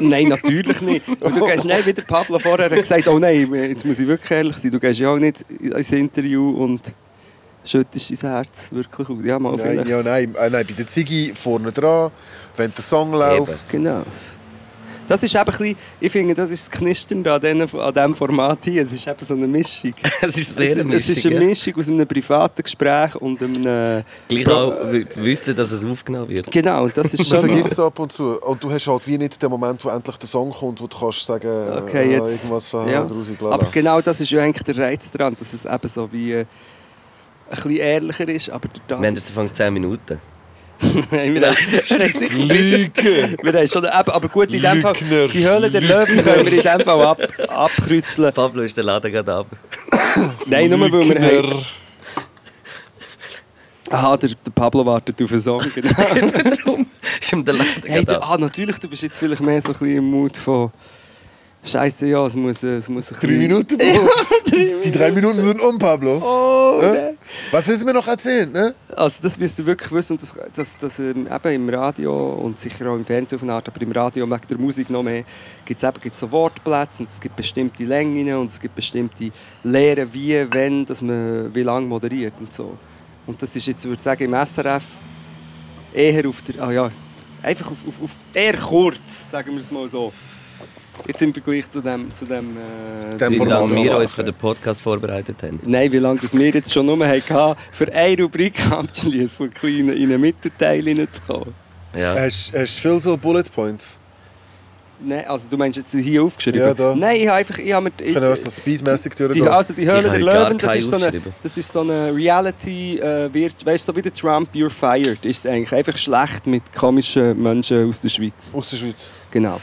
Nein, natürlich nicht. Und du gehst nicht, wie der Pablo vorher hat gesagt oh nein, jetzt muss ich wirklich ehrlich sein, du gehst ja auch nicht ins Interview und schüttest dein Herz wirklich aus. Ja, mal nein, vielleicht. ja, nein, äh, nein, bei der Ziggy vorne dran, wenn der Song läuft. Genau. Das ist eben ein bisschen, ich finde, das ist das Knisternde an, diesem- an diesem Format hier. Es ist eben so eine Mischung. Es ist sehr eine es, es ist eine Mischung, ja. Mischung aus einem privaten Gespräch und einem... Gleich auch w- wissen, dass es aufgenommen wird. Genau, und das ist Man schon... vergisst es ab und zu. Und du hast halt wie nicht den Moment, wo endlich der Song kommt, wo du kannst sagen, Okay, äh, jetzt- irgendwas von ja. grusig, Aber genau das ist ja eigentlich der Reiz daran, dass es eben so wie... äh, ein bisschen ehrlicher ist, aber das Wir haben jetzt von 10 Minuten. Nein, wir haben, wir haben sicher Lüge. Wir haben schon, eben, aber gut, in dem Fall, die Höhle der Löwen können wir in dem Fall ab, abkreuzeln. Pablo ist der Laden gerade ab. Nein, nur weil wir haben... Aha, der, der Pablo wartet auf einen Song, genau. Darum ist ihm der Laden hey, gerade ab. ah, natürlich, du bist jetzt vielleicht mehr so ein bisschen im Mut von... Scheiße, ja, es muss, es muss ein Drei bisschen- Minuten, Bro. die, die drei Minuten sind um, Pablo. Oh, nein. Was willst du mir noch erzählen? Ne? Also das müsst ihr wirklich wissen, dass, dass, dass ähm, eben im Radio und sicher auch im Fernsehen auf eine Art, aber im Radio wegen der Musik noch mehr, gibt es eben gibt's so Wortplätze und es gibt bestimmte Längen und es gibt bestimmte Lehren, wie, wenn, dass man wie lange moderiert und so. Und das ist jetzt, würde ich sagen, im SRF eher auf der, ah ja, einfach auf, auf, auf eher kurz, sagen wir es mal so. Jetzt im Vergleich zu dem, zu dem, äh, Dem Wie lange wir uns für den Podcast vorbereitet haben. Nein, wie lange das wir jetzt schon nur hatten, für eine Rubrik abzuschließen und in in einen Mittelteil hineinzukommen. Ja. Hast du viel so Bullet Points? Nein, also du meinst jetzt hier aufgeschrieben? Ja, da. Nein, ich habe einfach... Ich habe mir, ich, Können wir so speedmäßig die, durchgehen? also die Höhle Ich der Löwen, das ist, so eine, das ist so eine Reality... Äh, wird, weißt du, so wie der Trump, you're fired, ist es eigentlich. Einfach schlecht mit komischen Menschen aus der Schweiz. Aus der Schweiz. Genau.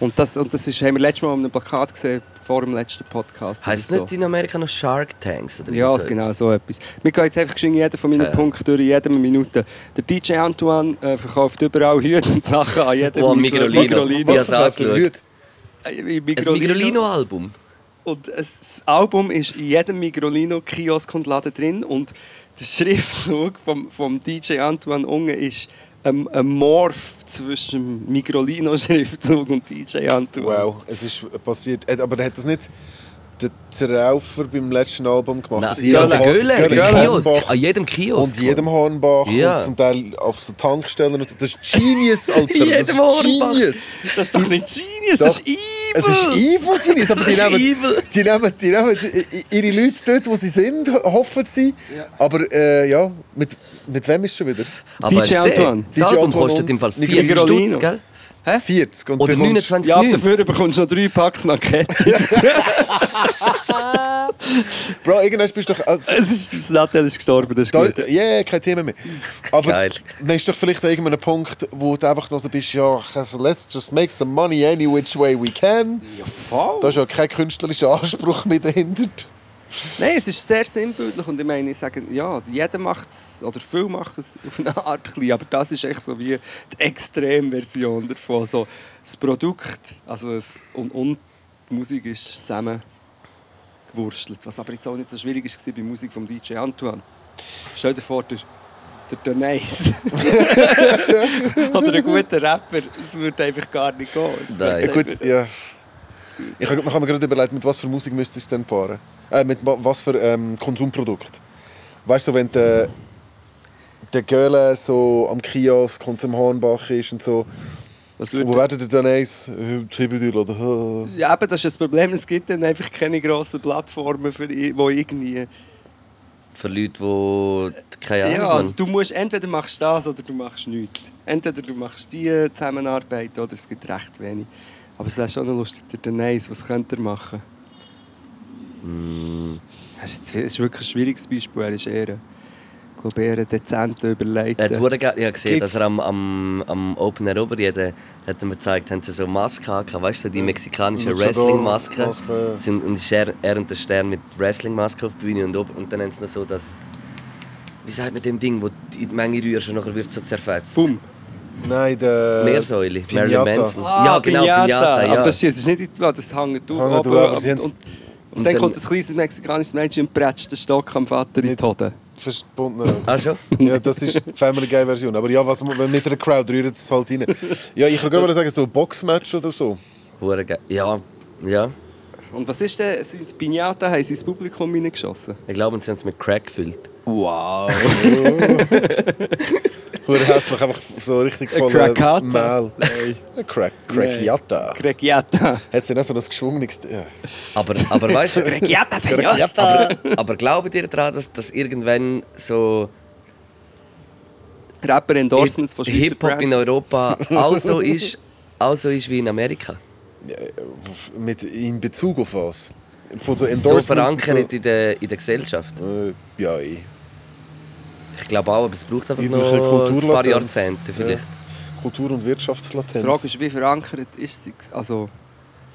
Und das, und das ist, haben wir letztes Mal auf einem Plakat gesehen, vor dem letzten Podcast. Heißt es oder nicht in Amerika noch Shark Tanks? Oder Ja, so genau, so etwas. Wir gehen jetzt einfach jeden von meinen Ja. Punkten durch, in jeder Minute. Der DJ Antoine äh, verkauft überall Hüte und Sachen an jedem Oh, Migrolino. Migrolino. Ja, Was angeschaut. Leute? Äh, Ein Migrolino. Migrolino-Album. Und es, das Album ist in jedem Migrolino-Kiosk und Laden drin. Und der Schriftzug vom, vom DJ Antoine Unge ist ein, ein Morph zwischen Migrolino-Schriftzug und DJ Antoine. Wow, es ist passiert. Äh, Aber hat das nicht der Zeraufer beim letzten Album gemacht? Nein, Dass ja, jeder der Göhle, Kiosk. Hornbach An jedem Kiosk. Und jedem Hornbach Ja. und zum Teil auf so Tankstellen. Das ist Genius, Alter. Jedem das ist Hornbach. Genius. Das ist doch nicht Genius, Doch. das ist evil! Es ist evil Genius, aber die Das ist nehmen, evil. die, nehmen, die nehmen ihre Leute dort, wo sie sind, hoffen sie. Aber äh, ja, mit, mit wem ist es schon wieder? Aber DJ? Antoine. Das DJ Album Antoine kostet im Fall Nick 40 Migrolino. Stutz, gell? 40. Und Oder bekommst- 29 Ja, dafür bekommst du noch drei Packs Nakete. Bro, irgendwann bist du doch... Also, es ist, das Nattel ist gestorben, das ist da, gut. ja, yeah, kein Thema mehr. Aber Geil. dann ist doch vielleicht an irgendeinem Punkt, wo du einfach noch so bist, ja, also let's just make some money any which way we can. Ja, voll. Da ist ja kein künstlerischer Anspruch mehr dahinter. Nein, es ist sehr sinnbildlich und ich meine, ich sage, ja, jeder macht es, oder viele machen es auf eine Art klein, aber das ist echt so wie die Extremversion davon. So, das Produkt also es, und, und die Musik ist zusammen gewurstelt, was aber jetzt auch nicht so schwierig war bei Musik vom DJ Antoine. Stell dir vor, der, der Denise oder ein guter Rapper, es würde einfach gar nicht gehen. Ja, gut, ja. Ich habe hab mir gerade überlegt, mit was für Musik müsste ich es denn paaren? Äh, mit wa- was für ähm, Konsumprodukt? Weißt du, wenn der, der Göhle so am Kiosk und am Hornbach ist und so, Was wo werden denn dann eins? Äh, CBD oder? äh. ja, eben, das ist das Problem. Es gibt dann einfach keine grossen Plattformen, für, wo irgendwie... Für Leute, die keine Ahnung Ja, also du musst, entweder machst du das oder du machst nichts. Entweder du machst die Zusammenarbeit oder es gibt recht wenig. Aber es wäre schon noch lustig, der Nice, was könnte er machen? Mm, Das ist, ist wirklich ein schwieriges Beispiel. Er ist eher, ich glaube, eher ein dezenter Überleiter. Er hat habe gesehen, Gibt's- dass er am, am, am Open Air Oberjede hat er mir gezeigt, haben sie so Masken gehabt, weißt du, so die mexikanischen Wrestling-Masken. Maske, ja. Sind- Und ist er, er und der Stern mit Wrestling-Maske auf der Bühne und, ob- und dann haben sie noch so das, wie sagt man dem Ding, wo die Menge rührst und nachher wird so zerfetzt. Bumm. Nein, der. Meersäule, Marilyn. Manson. Ah, ja, genau, Piñata, ja. Aber das, ist, nicht in die das hängt auf. Hängt auf, aber, und, und, und, Und dann kommt ein kleines mexikanisches Mädchen und prätscht den Stock am Vater in die Hoden. Verbunden. Ah, schon? Ja, das ist die Family Guy Version. Aber ja, was, mit einer Crowd rührt es halt rein. Ja, ich kann gerade mal sagen, so ein Boxmatch oder so. Hure geil. Ja, ja. Und was ist denn? Sind die Piñata haben sie ins Publikum reingeschossen? Ich glaube, sie haben es mit Crack gefüllt. Wow. Hure hässlich, einfach so richtig Ein voll Crackata? Mehl. Nein. Ein Crack, Crackiata. Gregiata. Hat sie nicht so ein geschwungenes... Ja. Aber, aber weißt du, Gregiata, Crackiata! aber glaubt ihr daran, dass, dass irgendwann so Rapper-Endorsements von Schweizer Hip-Hop in. Europa auch so ist, auch so ist wie in Amerika? Mit, in Bezug auf was? Von so So verankert und in der, in der Gesellschaft. So. Äh, ja, eh. Ich glaube auch, aber es braucht einfach noch ein paar. Jahrzehnte vielleicht. Kultur- und Wirtschaftslatenz. Die Frage ist, wie verankert ist sie? Also,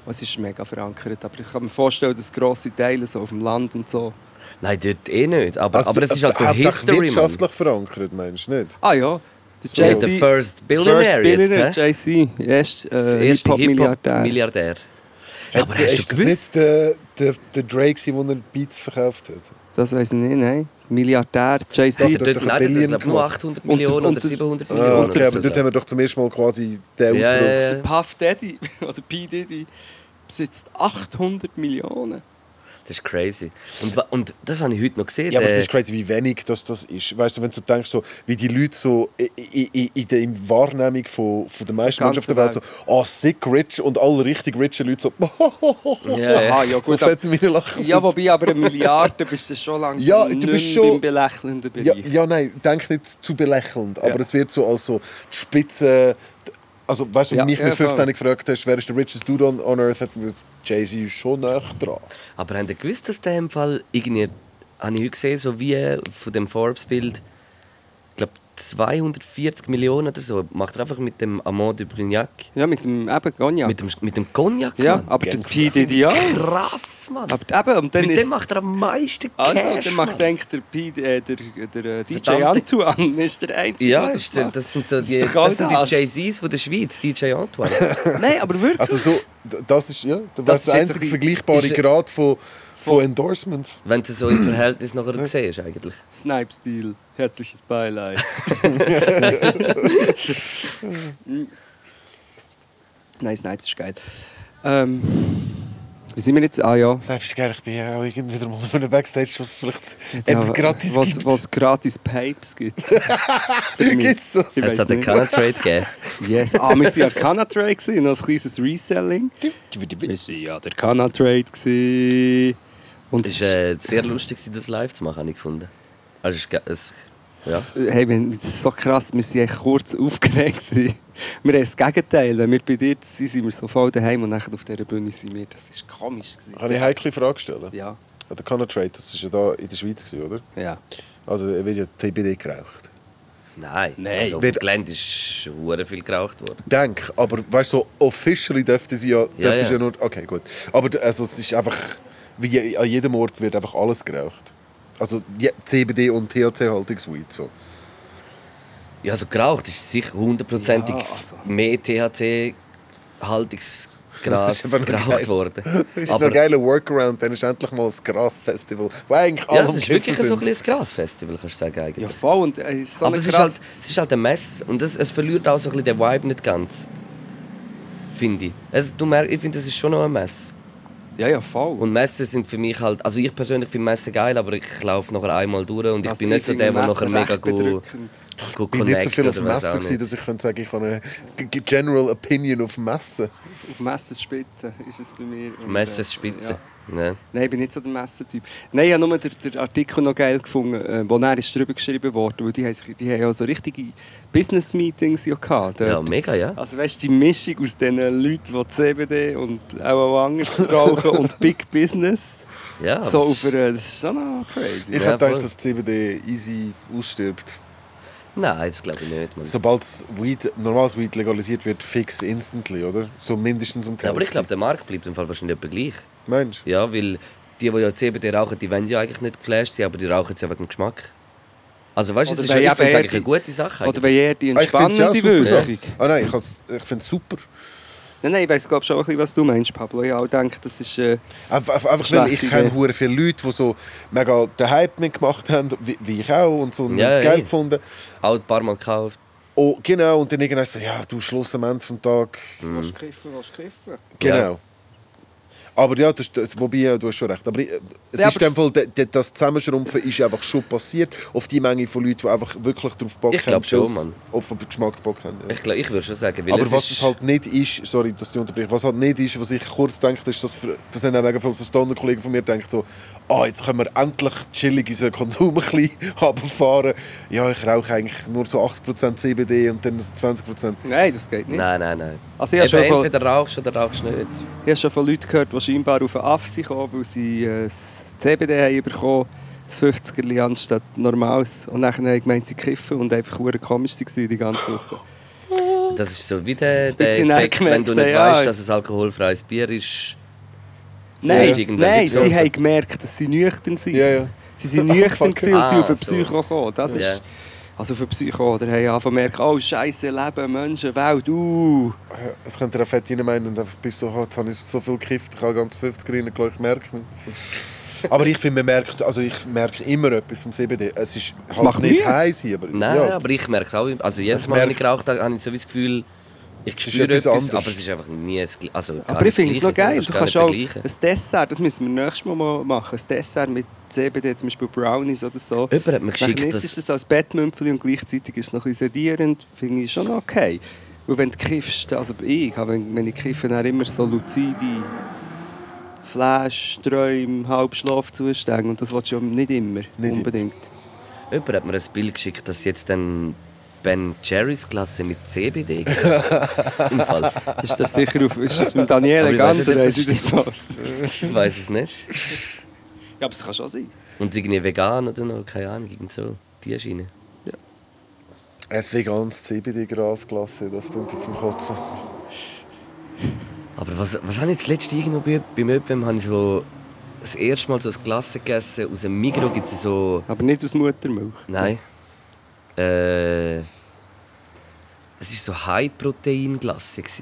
es ist mega verankert, aber ich kann mir vorstellen, dass grosse Teile so auf dem Land und so... Nein, dort eh nicht. Aber, Also, aber es ist halt so hauptsächlich History, Mann. wirtschaftlich verankert, meinst du nicht? Ah ja, der So. Der Jay-Z... First Billionaire, First Billionaire? Jay-Z. Erst Der äh, erste Hip-Hop-Milliardär. Hip-Hop-Milliardär. Hat, aber hast du ist das gewusst? nicht der, der, der Drake, der Beats verkauft hat? das weiß ich nicht, nein. Milliardär, Jay-Z. Dort, nein, nur gemacht. 800 Und- Millionen und- oder 700 Ah, Millionen. okay, aber so. dort haben wir doch zum ersten Mal quasi den ja, Ausdruck. ja, ja. Der Puff Daddy, oder P. Diddy, besitzt 800 Millionen. Das ist crazy. Und, und das habe ich heute noch gesehen. Ja, aber es der- ist crazy, wie wenig das, das ist. Weißt du, wenn du denkst, so, wie die Leute so i- i- i- in der in Wahrnehmung von, von den meisten Der Menschen auf der Welt so, ah, sick rich und alle richtig richen Leute so, Ja, ja. Aha, ja so gut, aber, fett meine Lachen. ja, wobei aber eine Milliarde bist du schon langsam Ja, du bist schon- beim belächelnden ja, Bereich. ja, nein, denk nicht zu belächelnd, aber Ja. es wird so als so die Spitze. Also, weißt du, wenn Ja, mich ja, mit 15 voll. gefragt hast, wer ist der richest Dude on, on Earth, hat mir Jay-Z ist schon näher dran. Aber habt ihr gewusst, dass der im Fall irgendwie, habe ich heute gesehen, so wie von dem Forbes-Bild, ich glaube 240 Millionen oder so, macht er einfach mit dem Amand de Brignac, Ja, mit dem eben Cognac. mit dem, mit dem Cognac. ja, Mann. aber das P. Diddy auch. Krass, Mann. Aber eben, und dann mit ist... dem macht er am meisten Cash, also, dann macht eigentlich der, P, äh, der, der, äh, DJ Antoine ist der Einzige, Ja, der das, stimmt. macht. das sind so Das die, all das sind das. die Jay-Z's von der Schweiz, DJ Antoine. Nein, aber wirklich. Also so, das ist, ja, das, Das ist der einzige vergleichbare ist- Grad von, von Endorsements. Wenn du so im Verhältnis nachher siehst, eigentlich. Snipe-Stil. Herzliches Beileid. Nein, Snipes ist geil. Ähm, wie sind wir jetzt? Ah ja. Selbst ist geil, ich bin ja auch irgendwie wieder mal in einem Backstage, was vielleicht ja etwas gratis was, gibt. Was gratis Pipes gibt. Gibt's das? Ich Hat es den nicht. Canna-Trade gegeben? Yes. Ah, wir waren ja Arcana Trade, gewesen, noch ein kleines Reselling. Wir waren ja der Arcana Trade. gewesen. Und Es war äh, sehr lustig, das live zu machen, habe ich gefunden. Also, es ja. Hey, das ist so krass, wir waren echt kurz aufgeregt. Wir haben das Gegenteil. Wenn wir bei dir sind, sind wir so voll daheim und nachher auf dieser Bühne sind wir. Das ist komisch. Kann ich eine heikle Frage stellen? Ja. Der Canna Trade, das war ja da in der Schweiz, oder? Ja. Also er wird ja CBD geraucht. Nein, Nein. Also auf Wird- dem Gelände ist hure viel geraucht worden. Denk, aber weißt du, so officially dürfte sie ja, Ja, dürfte ja. ja nur. Okay, gut. Aber also, es ist einfach, wie an jedem Ort wird einfach alles geraucht. Also CBD und THC-Haltungsweed. So. Ja, also geraucht ist sicher hundertprozentig Ja, also. mehr aber noch geraucht worden. Das ist Aber ein geiler Workaround, dann ist endlich mal das Gras-Festival. Wo eigentlich ja, es ist wirklich Kiffen so ein sind. bisschen ein Grasfestival, kannst du sagen eigentlich. Ja, voll. Und äh, es ist so Aber es ist, halt, es ist halt ein Mess und es, es verliert auch so ein bisschen den Vibe nicht ganz. finde ich. Also, du merkst, ich finde, das ist schon noch ein Mess. Ja, ja, voll. Und Messen sind für mich halt, also ich persönlich finde Messen geil, aber ich laufe nachher einmal durch und ich Also bin nicht so der, der nachher mega gut, gut Ich bin nicht so viel auf Messen, gewesen, dass ich könnte sagen, ich habe eine General Opinion auf Messen. Auf Messenspitze ist es bei mir. Und, äh, Messenspitze. ja. Ja. Nein, ich bin nicht so der Messentyp. Nein, ich habe nur den, den Artikel noch geil gefunden, äh, wo dann ist drüber geschrieben wurde, weil die haben, die haben ja so richtige Business-Meetings ja gehabt. ja, mega, ja. Also weißt du, die Mischung aus den Leuten, die CBD und auch, anders rauchen und Big Business, ja so einer, das ist schon noch crazy. Ich Ja, voll. gedacht, dass CBD easy ausstirbt. Nein, das glaube ich nicht. Man. Sobald das Weed, normales Weed legalisiert wird, fix instantly, oder? So mindestens um die Ja, aber ich glaube, der Markt bleibt im Fall wahrscheinlich etwa gleich. Meinst du? Ja, weil die, die ja CBD rauchen, die wollen ja eigentlich nicht geflasht sein, aber die rauchen es ja wegen dem Geschmack. Also weißt du, Oder das ist ja, eigentlich eine gute Sache. Oder eigentlich. wenn eher die Ah, ja entspannende super Wirkung. so. Ah nein, ich, ich finde es super. Nein, nein, ich weiss glaube schon ein bisschen, was du meinst, Pablo. Ich auch denke, das ist... Äh, Einfach, weil ich kenne hure viele Leute, die so mega den Hype mitgemacht haben, wie, wie ich auch, und so und Ja, das geil eh. gefunden. Auch ein paar Mal gekauft. Oh, genau, und dann irgendwann so, ja, du Schluss am Ende vom Tag. Was kiffen, was kiffen. Genau. Ja. Aber ja, das, das, wobei, du hast schon recht. Aber äh, es Ja, ist aber- in dem Fall, das Zusammenschrumpfen ist einfach schon passiert. Auf die Menge von Leuten, die einfach wirklich darauf Bock Ich haben. glaub schon, dass- Mann. Auf den Geschmack Bock haben. Ja. Ich, glaub, ich würde schon sagen, weil Aber es was ist, es halt nicht ist, sorry, dass ich unterbreche, was halt nicht ist, was ich kurz denke, ist, dass für, das haben auch mega viele so Stoner-Kollegen von mir denken so, ah, jetzt können wir endlich chillig unseren Konsum ein bisschen runterfahren. Ja, ich rauche eigentlich nur so 80% CBD und dann so 20%. Nein, das geht nicht. Nein, nein, nein. Also ich habe Eben, schon von, entweder rauchst du oder rauchst du nicht. ich habe schon von Leuten gehört, die scheinbar auf einen Affe sind gekommen, weil sie äh, das CBD haben bekommen das 50er anstatt normales. Und dann haben sie gemeint, sie kiffen und einfach hure komisch waren die ganze Woche. Das ist so wie der, der Effekt, wenn du gemerkt nicht haben, weißt, ja. dass es alkoholfreies Bier ist. Nein, nein nicht sie so? haben gemerkt, dass sie nüchtern sind. Ja, ja. Sie sind nüchtern Fuck. gewesen und sind Ah, auf den so. Psycho gekommen. Das Ja. ist... Also den Psycho, oder haben zu merken, oh Scheiße, Leben, Menschen, Welt, uh. Es könnte er fett meinen und einfach bist so, oh, jetzt habe ich so viel gekifft, ich habe ganz 50 reingelassen, ich merke nicht. Aber ich finde, man merkt, also ich merke immer etwas vom CBD. Es ist halt macht nicht heiß, aber Nein, ja. aber ich merke es auch. Also jedes Ich Mal, wenn ich geraucht habe, habe ich so das Gefühl, ich ist spüre etwas etwas, aber es ist einfach nie das Gleiche. Also, Aber ich finde es noch geil. Du kannst auch ein. Dessert, das müssen wir nächstes Mal mal machen. Ein Dessert mit CBD, zum Beispiel Brownies oder so. Jemand hat mir geschickt, Dann ist das als Bettmümpfeli und gleichzeitig ist es noch ein bisschen sedierend. Finde ich schon okay. Weil wenn du kiffst, also ich, habe, wenn, wenn ich kiffe, dann immer so luzide Flash, Träume, Halbschlafzustände und das willst du ja nicht immer Nicht unbedingt. Jemand hat mir ein Bild geschickt, dass jetzt dann Ben Jerry's Klasse mit CBD. Im Fall. Ist das sicher auf, ist das mit Daniele ob haben sie das das gepostet? Ich weiß es nicht. Ja, aber es kann schon sein. Und irgendwie vegan oder noch, keine Ahnung, irgend so. Die Schiene. Ein veganes CBD-Grasglasse, das tut jetzt zum Kotzen. Aber was, was habe ich jetzt letzte irgendwo bei, beim habe ich so das erste Mal so ein Klasse gegessen. Aus dem Migros gibt es so... Aber nicht aus Muttermilch. Nein. Äh, es war so High-Protein-Glasse.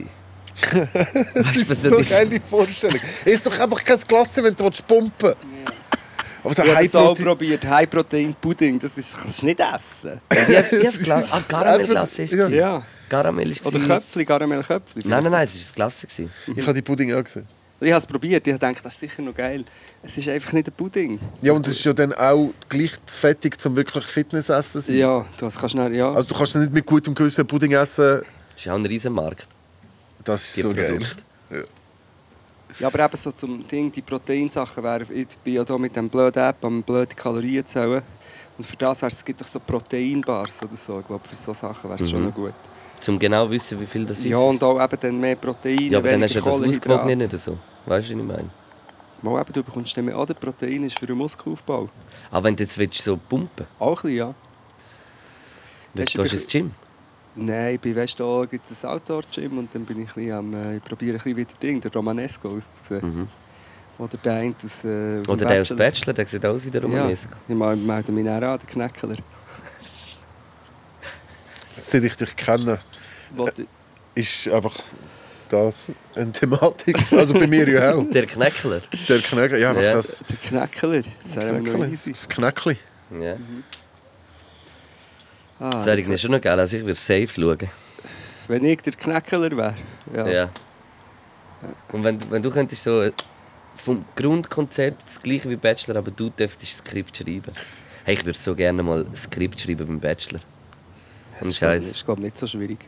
Das ist so eine geile Vorstellung. Es ist doch einfach kein Glas, wenn du willst pumpen Aber so Ich habe das auch probiert. High-Protein-Pudding, das ist, kannst du nicht essen. Ich habe ich hab Glas... Ah, Karamellglasse ist es. Ja. Ja. Karamell ist Oder. Köpfli, Karamellköpfli. Nein, nein, nein, es war ein Glasse. Ich habe die Pudding auch gesehen. Ich habe es probiert, ich dachte, das ist sicher noch geil. Es ist einfach nicht ein Pudding. Ja, und es ist ja dann auch gleich zu fettig, zum wirklich Fitnessessen zu sein. Ja, das kannst du nicht, ja. Also du kannst nicht mit gutem Gewissen Pudding essen. Das ist auch ein Riesenmarkt, Das ist die so geil. Produkte. ja, aber eben so zum Ding, die Proteinsachen wären, ich bin ja hier mit dem blöden App am blöden Kalorien zählen. Und für das wär's, es gibt doch so Proteinbars oder so. Ich glaube, für so Sachen wäre es schon Mhm. noch gut. um genau zu wissen, wie viel das ist. Ja, und auch eben dann mehr Proteine, Ja, aber dann hast du ja das. Ausgewogene nicht so. Weißt du, was ich meine? Mal eben, du bekommst dann mehr oder Protein ist für den Muskelaufbau. Aber wenn du jetzt willst, so pumpen Auch ein bisschen, ja. willst, Hast du gehst du ins Gym. Nein, bei Westall gibt es ein Outdoor-Gym und dann bin ich, ein bisschen am, äh, ich probiere ein bisschen wieder Ding, der Romanesco auszusehen. Mhm. Oder der eine aus, äh, aus dem Oder der aus Bachelor. Der sieht aus wie der Ja, Romanesco. ich mel- melde mich dann an, der Knäckler. Seit ich dich kenne, Wollte- ist einfach das eine Thematik. Also bei mir ja auch. Der Kneckler. Der Knäcker, ja, einfach Ja. das Der Knäckler, das wäre noch Knäckli. easy. Das Knäckli. Ja. Ah, Das wäre schon noch geil, also ich würde safe schauen. wenn ich der Knäckler wäre. Ja. Ja. Und wenn, du- wenn du könntest so vom Grundkonzept das gleiche wie Bachelor, aber du dürftest ein Skript schreiben. Hey, ich würde so gerne mal ein Skript schreiben beim Bachelor. Das ist glaube ich nicht so schwierig.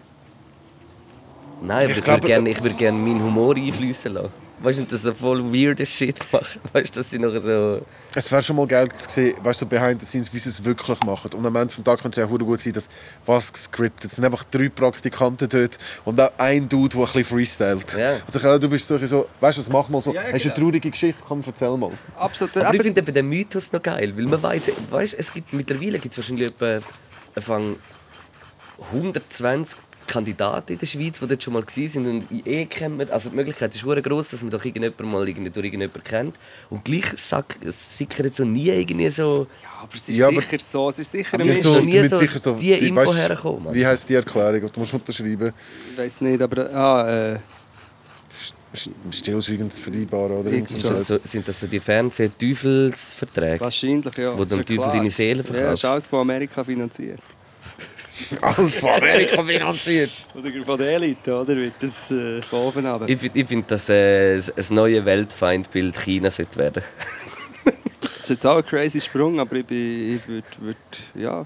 Nein, aber Ich ich, glaube- würde gerne ich würd gern meinen Humor einfließen lassen. Weißt du, und das so voll weirdes Shit machen. Weißt du, dass sie noch so. Es wäre schon mal geil zu sehen, weißt du, so behind the scenes, wie sie es wirklich machen. Und am Ende des Tages könnte es ja auch gut sein, dass was gescriptet Es sind einfach drei Praktikanten dort und auch ein Dude, der ein bisschen freestylt. Ja. Also, ich- du bist so, so weißt du, was mach mal so. Ja, ja, Hast du eine genau. traurige Geschichte? Komm, erzähl mal. Absolut. Aber ich eben- finde eben den Mythos noch geil, weil man weiß, weißt, es gibt mittlerweile gibt es wahrscheinlich etwa Anfang 120 Kandidaten in der Schweiz, die dort schon mal sind und eh kennt man, also die Möglichkeit ist sehr groß, dass man doch irgendjemand mal irgendwie durch irgendjemanden kennt und gleich sack- sickert so nie irgendwie so ja, aber es ist Ja, sicher so. Es ist sicher ein noch nie so sicher so die Info weißt, hergekommen, Mann. Wie heisst die Erklärung? Du musst unterschreiben. Ich weiß nicht, aber ah, äh, Stillschweigend vereinbaren oder irgend so Ist ein das so, sind das so die Fernseh-Teufelsverträge? wahrscheinlich ja. Wo du dem Teufel klar. deine Seele Ja, verkaufst. ist alles von Amerika finanziert. Alles von Amerika finanziert. Oder von der Elite, oder? Wird das äh, von oben runter. Ich, find- ich finde, dass äh, ein neues Weltfeindbild China sollte werden. Das ist jetzt auch ein crazy Sprung, aber ich, bin, ich würde, würd, ja,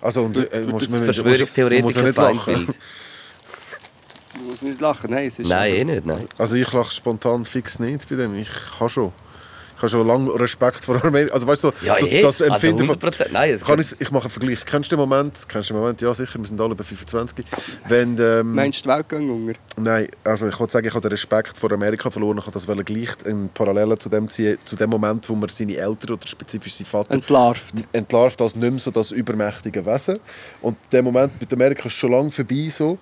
Also, und, äh, musst, das man, man, Verschwörungstheoretiker muss nicht lachen. Feindbild. ich muss nicht lachen. Nein, es ist Nein, eh nicht. Nein. Also ich lache spontan fix nicht bei dem. Ich habe schon. Ich habe schon lange Respekt vor Amerika. Also weißt du, Ja, das, eh. das also Empfinden von... 100%. Nein, es Kann ich, ich mache einen Vergleich. Kennst du den Moment? Kennst du den Moment? Ja, sicher. Wir sind alle bei 25. Wenn, ähm, Meinst du die Welt geht unter? Nein, also ich wollte sagen, ich habe den Respekt vor Amerika verloren. Ich wollte das gleich in Parallelen zu dem ziehen, zu dem Moment, wo man seine Eltern oder spezifisch seinen Vater Entlarvt. entlarvt als nicht mehr so das übermächtige Wesen. Und der Moment mit Amerika ist schon lange vorbei. So,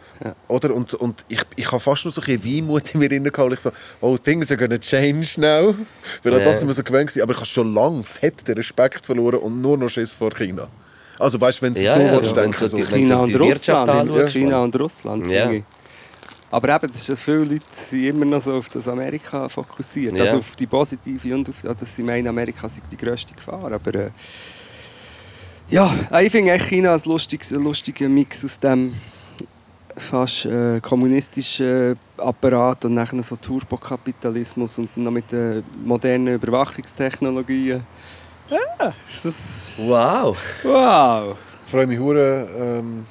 oder? Und, und ich, ich habe fast noch so ein bisschen Weinmut in mir drin gehabt. Ich so, oh, things are gonna change now. Weil Ja. das sind wir so gewöhnt gewesen. Aber ich habe schon lange fett den Respekt verloren und nur noch Schiss vor China. Also weißt du, wenn du Ja, so ja, willst, ja, so, du die- China und Russland. anschaust, China und Russland. Ja. Aber eben, das ist, viele Leute sind immer noch so auf das Amerika fokussiert. Ja. Also auf die positive und auf das, dass sie meinen, Amerika sei die grösste Gefahr. Aber äh, ja, ich finde echt China ein lustiges, ein lustiger Mix aus dem fast äh, kommunistischen Apparat und nachher so Turbokapitalismus und noch mit den modernen Überwachungstechnologien. Ja, das, Wow! wow! Ich freue mich hure, ähm,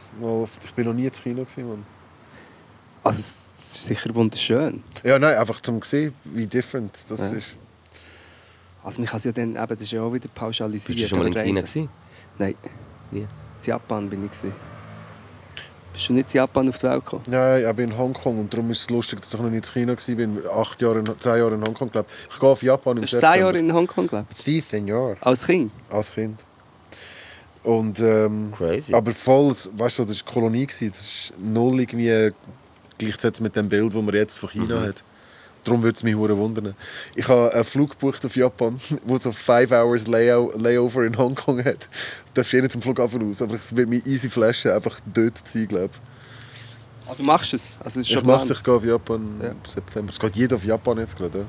ich bin noch nie in China gewesen, Mann. Also es ist sicher wunderschön. Ja, nein, einfach zum sehen, wie different das Ja. ist. Also man kann es ja dann, eben, das ist ja auch wieder pauschalisiert. Bist du schon mal in China eins- gewesen? Nein, Nie. in Japan bin ich. Gewesen. Bist du nicht in Japan auf die Welt gekommen? Nein, ich bin in Hongkong und darum ist es lustig, dass ich noch nie in China war. bin. Acht Jahre, in- zehn Jahre in Hongkong, glaube ich. Ich gehe auf Japan im Du hast zehn Jahre in Hongkong gelebt? Sie, Senior. Als Kind? Als Kind. Und, ähm, Crazy. aber voll, weißt du, das war Kolonie, gewesen. das ist null irgendwie gleichzeitig mit dem Bild, das man jetzt von China hat. Darum würde es mich hure wundern. Ich habe einen Flug gebucht auf Japan, wo so 5 Hours Layo Layover in Hongkong hat. Du darfst eh nicht zum Flughafen raus, aber es wird mich easy flashen, einfach dort zu sein, glaube ich. Ah, du machst es? Also es ist Ich mache geplant? ich gehe auf Japan Ja. im September. Es geht jeder auf Japan jetzt gerade. Ja?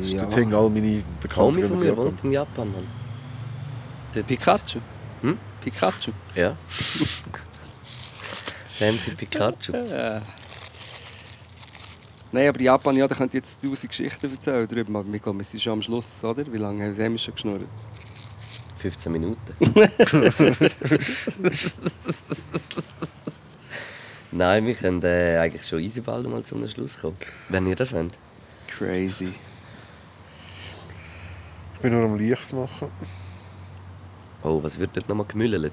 Das Ja. der Ding, all meine Bekannten von mir wohnt in Japan, Mann. Dort- Pikachu? Hm? Pikachu? Ja. Ramsey Pikachu. Ja. Nein, aber Japan, ja, da könnt ihr jetzt tausend Geschichten erzählen darüber. Aber ich glaube, wir sind schon am Schluss, oder? Wie lange haben wir schon geschnurrt? 15 Minuten. Nein, wir können äh, eigentlich schon easy bald mal zum Schluss kommen. Wenn ihr das wollt. Crazy. Ich bin nur am Licht machen. Oh, was wird dort nochmal gemüllelt?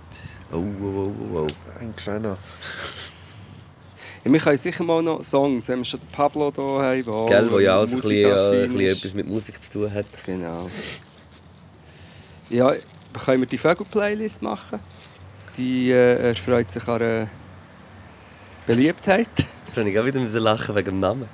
Oh, oh, oh, oh, oh. Ein kleiner. Ja, wir können sicher mal noch Songs, wenn wir schon den Pablo hier haben, der Gell, wo ja auch so ein bisschen, äh, ein bisschen etwas mit Musik zu tun hat. Genau. Ja, können wir die Vögel-Playlist machen? Die äh, erfreut sich an einer Beliebtheit. Jetzt habe ich auch wieder müssen lachen wegen dem Namen.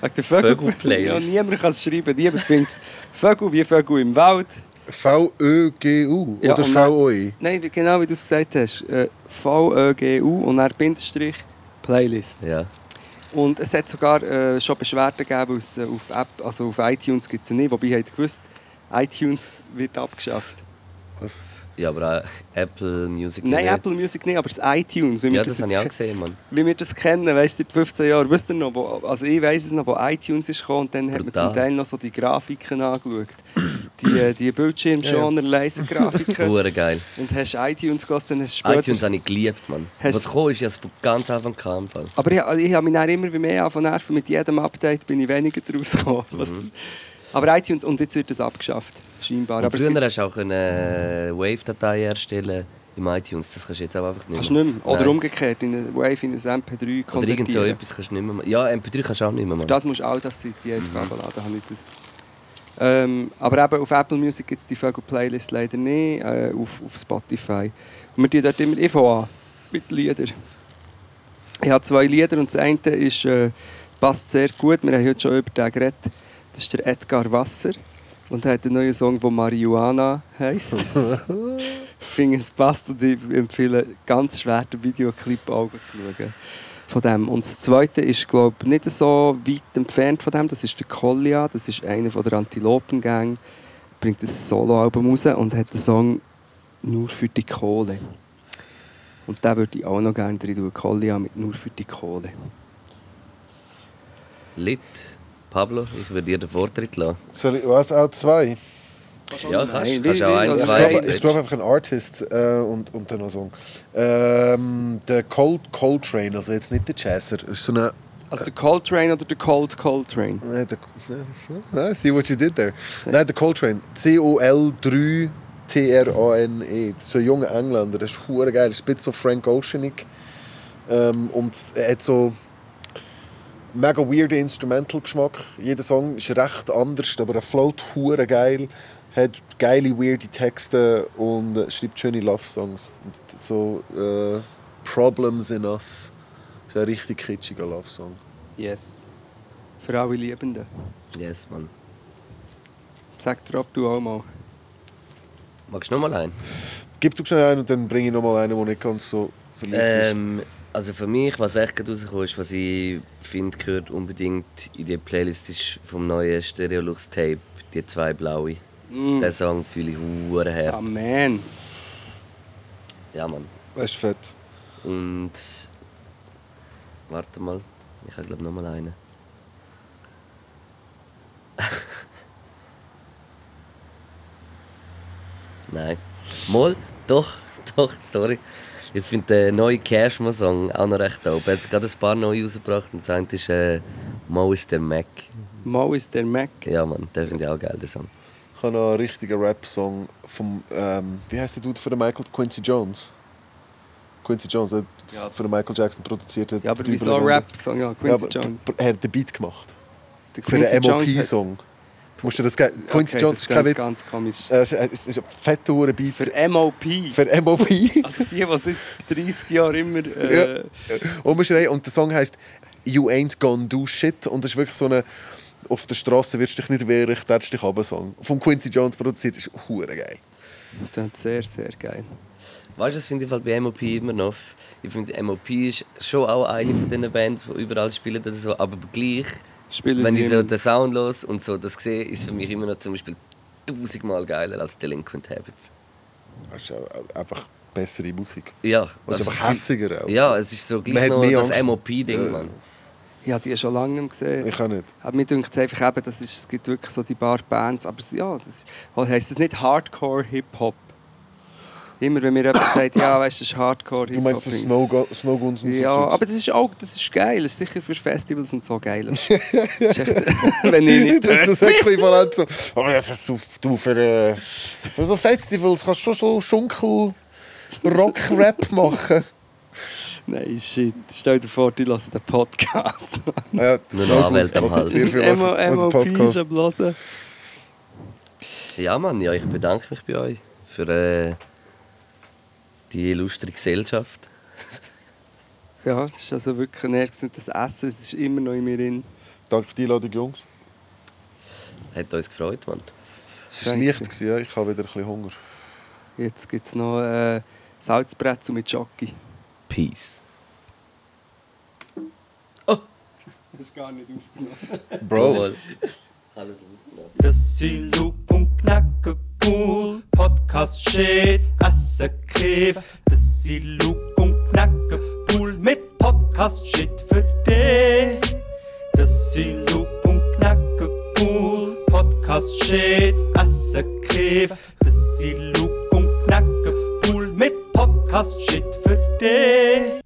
Wegen der Vögel Vögel-Playlist. Ja, niemand kann es schreiben. Niemand findet Vögel wie Vögel im Wald. V-Ö-G-U Ja, oder V-O-I? Nein, genau wie du es gesagt hast. Äh, V-Ö-G-U und dann Bindestrich Playlist. Ja. Und es hat sogar äh, schon Beschwerden gegeben, es, äh, auf, App, also auf iTunes gibt es nicht. Wobei, habt ihr gewusst, iTunes wird abgeschafft. Was? Ja, aber auch Apple Music. Nein, nicht. Apple Music nicht, aber das iTunes. Wie wir Ja, das, das, habe ich auch gesehen, Mann. wie wir das kennen, weißt du, seit 15 Jahren, wisst ihr noch, wo, also ich weiss es noch, wo iTunes ist gekommen und dann hat man Brutal. zum Teil noch so die Grafiken angeschaut. Die, äh, die Bildschirmschoner Lasergrafiken. Hure geil. und hast iTunes gelassen, dann hast du später... iTunes habe ich geliebt, Mann. Hast- Was gekommen ist, ich habe es von ganz Anfang kam. Aber ich, ich habe mich dann immer mehr von nerven, mit jedem Update bin ich weniger draus gekommen. Was- Aber iTunes, und jetzt wird das abgeschafft, scheinbar. Und Aber früher hast du auch eine Wave-Datei erstellen im iTunes. Das kannst du jetzt auch einfach nicht kannst du nicht mehr. Oder Nein. umgekehrt, in eine Wave, in ein MP3 Oder irgend so konvertieren. etwas kannst du nicht mehr machen. Ja, MP3 kannst du auch nicht mehr machen. Das musst du auch das Seite einfach abladen. Habe ich das. Ähm, aber eben auf Apple Music gibt es die Vögel-Playlist leider nicht, äh, auf, auf Spotify. Und wir tun dort immer Info an mit Liedern. Ich habe zwei Lieder und das eine ist, äh, passt sehr gut. Wir haben heute schon über den geredet. Das ist der Edgar Wasser. Und er hat einen neuen Song, der Marihuana heisst. ich finde, es passt und ich empfehle ganz schwer den Videoclip auch zu schauen. Von dem. Und das zweite ist, glaube ich, nicht so weit entfernt von dem. Das ist der Collia. Das ist einer von der Antilopen-Gang. Bringt ein Soloalbum raus und hat den Song «Nur für die Kohle». Und den würde ich auch noch gerne drin tun. Collia mit «Nur für die Kohle». Lit, Pablo, ich würde dir den Vortritt lassen. Soll ich, was, auch zwei? Ja, kannst, Nein, kannst auch ein, also Ich zwei. ich glaube einfach einen Artist äh, und, und dann noch einen Song. Ähm, der Cold Coltrane, also jetzt nicht der Jazzer, ist so eine. Also der Coltrane oder der Cold Coltrane? Nein, der, I see what you did there. Nein, der Coltrane. C-O-L-3 T-R-A-N-E. So ein junger Engländer, das ist geil. Ist ein bisschen so Frank Oceanic. Ähm, und er hat so mega weirden Instrumental-Geschmack. Jeder Song ist recht anders, aber er float hure geil. Hat geile, weirde Texte und äh, schreibt schöne Love-Songs. So äh, Problems in Us. Ist ein richtig kitschiger Love-Song. Yes. Für alle Liebenden. Yes, Mann. Sag dir, ob du auch mal. Magst du noch mal einen? Gib du schnell einen und dann bringe ich noch mal einen, der nicht ganz so verliebt ist. Ähm, also für mich, was echt gerade rausgekommen ist, was ich finde, gehört unbedingt in die Playlist ist vom neuen Stereolux Tape, die zwei blaue. Mm. Den Song fühle ich hure her. Man. Ja, Mann. Das ist fett. Und. Warte mal, ich habe glaube noch mal einen. Nein. Mal, doch, doch, sorry. Ich finde den neuen Cashman-Song auch noch recht dope. Er hat gerade ein paar neue rausgebracht und das eine ist äh, Mo ist der Mac. Mo ist der Mac. Ja, Mann, den finde ich auch geil, den Song. Ich habe noch einen richtigen Rap-Song vom, ähm, wie heißt der Dude für den Michael? Quincy Jones. Quincy Jones, der für den Michael Jackson produziert hat. Ja, aber wieso Legende. Rap-Song? Ja, Ja, Quincy aber Jones. Er hat den Beat gemacht. Der Für den Quincy Jones hat- MOP-Song. Musst du das geben? Quincy Okay, Jones das ist kein Witz. ganz komisch. Äh, Es ist- es ist ein fetter hure Beat. Für MOP. für MOP. Also die, die seit 30 Jahren immer... Äh, Ja. Umschrei und der Song heißt You ain't gonna do shit und das ist wirklich so eine auf der Straße wirst du dich nicht wehren, ich tätsch dich runter Song. Von Quincy Jones produziert, ist hure geil. Das ist sehr, sehr geil. Weißt du, das finde ich halt bei MOP immer noch. Ich finde, MOP ist schon auch eine von diesen Bands, die überall spielen oder so, aber gleich, Spielen wenn sie ich so den Sound los und so das sehe, ist es für mich immer noch zum Beispiel tausendmal geiler als Delinquent Habits. Das ist einfach bessere Musik. Ja, Also einfach viel- hässiger auch. Ja, es ist so Man gleich hat noch mehr das. MOP-Ding, Ja. Mann. Ich habe die schon lange gesehen. Ich auch nicht. Aber mir denkt es einfach eben, das ist, es gibt wirklich so die paar Bands, aber ja, das ist- heisst es nicht Hardcore Hip-Hop? Immer wenn mir jemand sagt, ja, weißt du, das ist Hardcore Du meinst das Snow, Go- Snow Guns und so Ja, Zeugs? aber das ist auch das ist geil. Das ist sicher für Festivals und so geil. Das ist echt, wenn ich nicht Das ist das Äquivalent so. Aber ja, du, du für, äh, für so Festivals kannst du schon so Schunkel Rock-Rap machen. Nein, shit. Stell dir vor, die hören den Podcast. Ja, Nur noch Anwälte am Hals. MOP ist am Hören. Ja, Mann, ja, ich bedanke mich bei euch für äh, die illustre Gesellschaft. Ja, es ist also wirklich nicht das Essen, es ist immer noch in mir drin. Danke für die Einladung, Jungs. Hat uns gefreut, Mann. Es war leicht, gewesen, ja. ich habe wieder ein bisschen Hunger. Jetzt gibt es noch äh, Salzbrezel mit Jockey. Peace. Das ist gar nicht aufgenommen. Bros. Alles gut. Das sind Loop und Knacke cool. Podcast Shit, Essen, Kiff. Das sind Luke und Knacken, Pool mit Podcast Shit für dich. Das sind Luke und Knacken, Pool, Podcast Shit, Essen, Kiff. Das sind Luke und Knacken, Pool mit Podcast Shit für dich.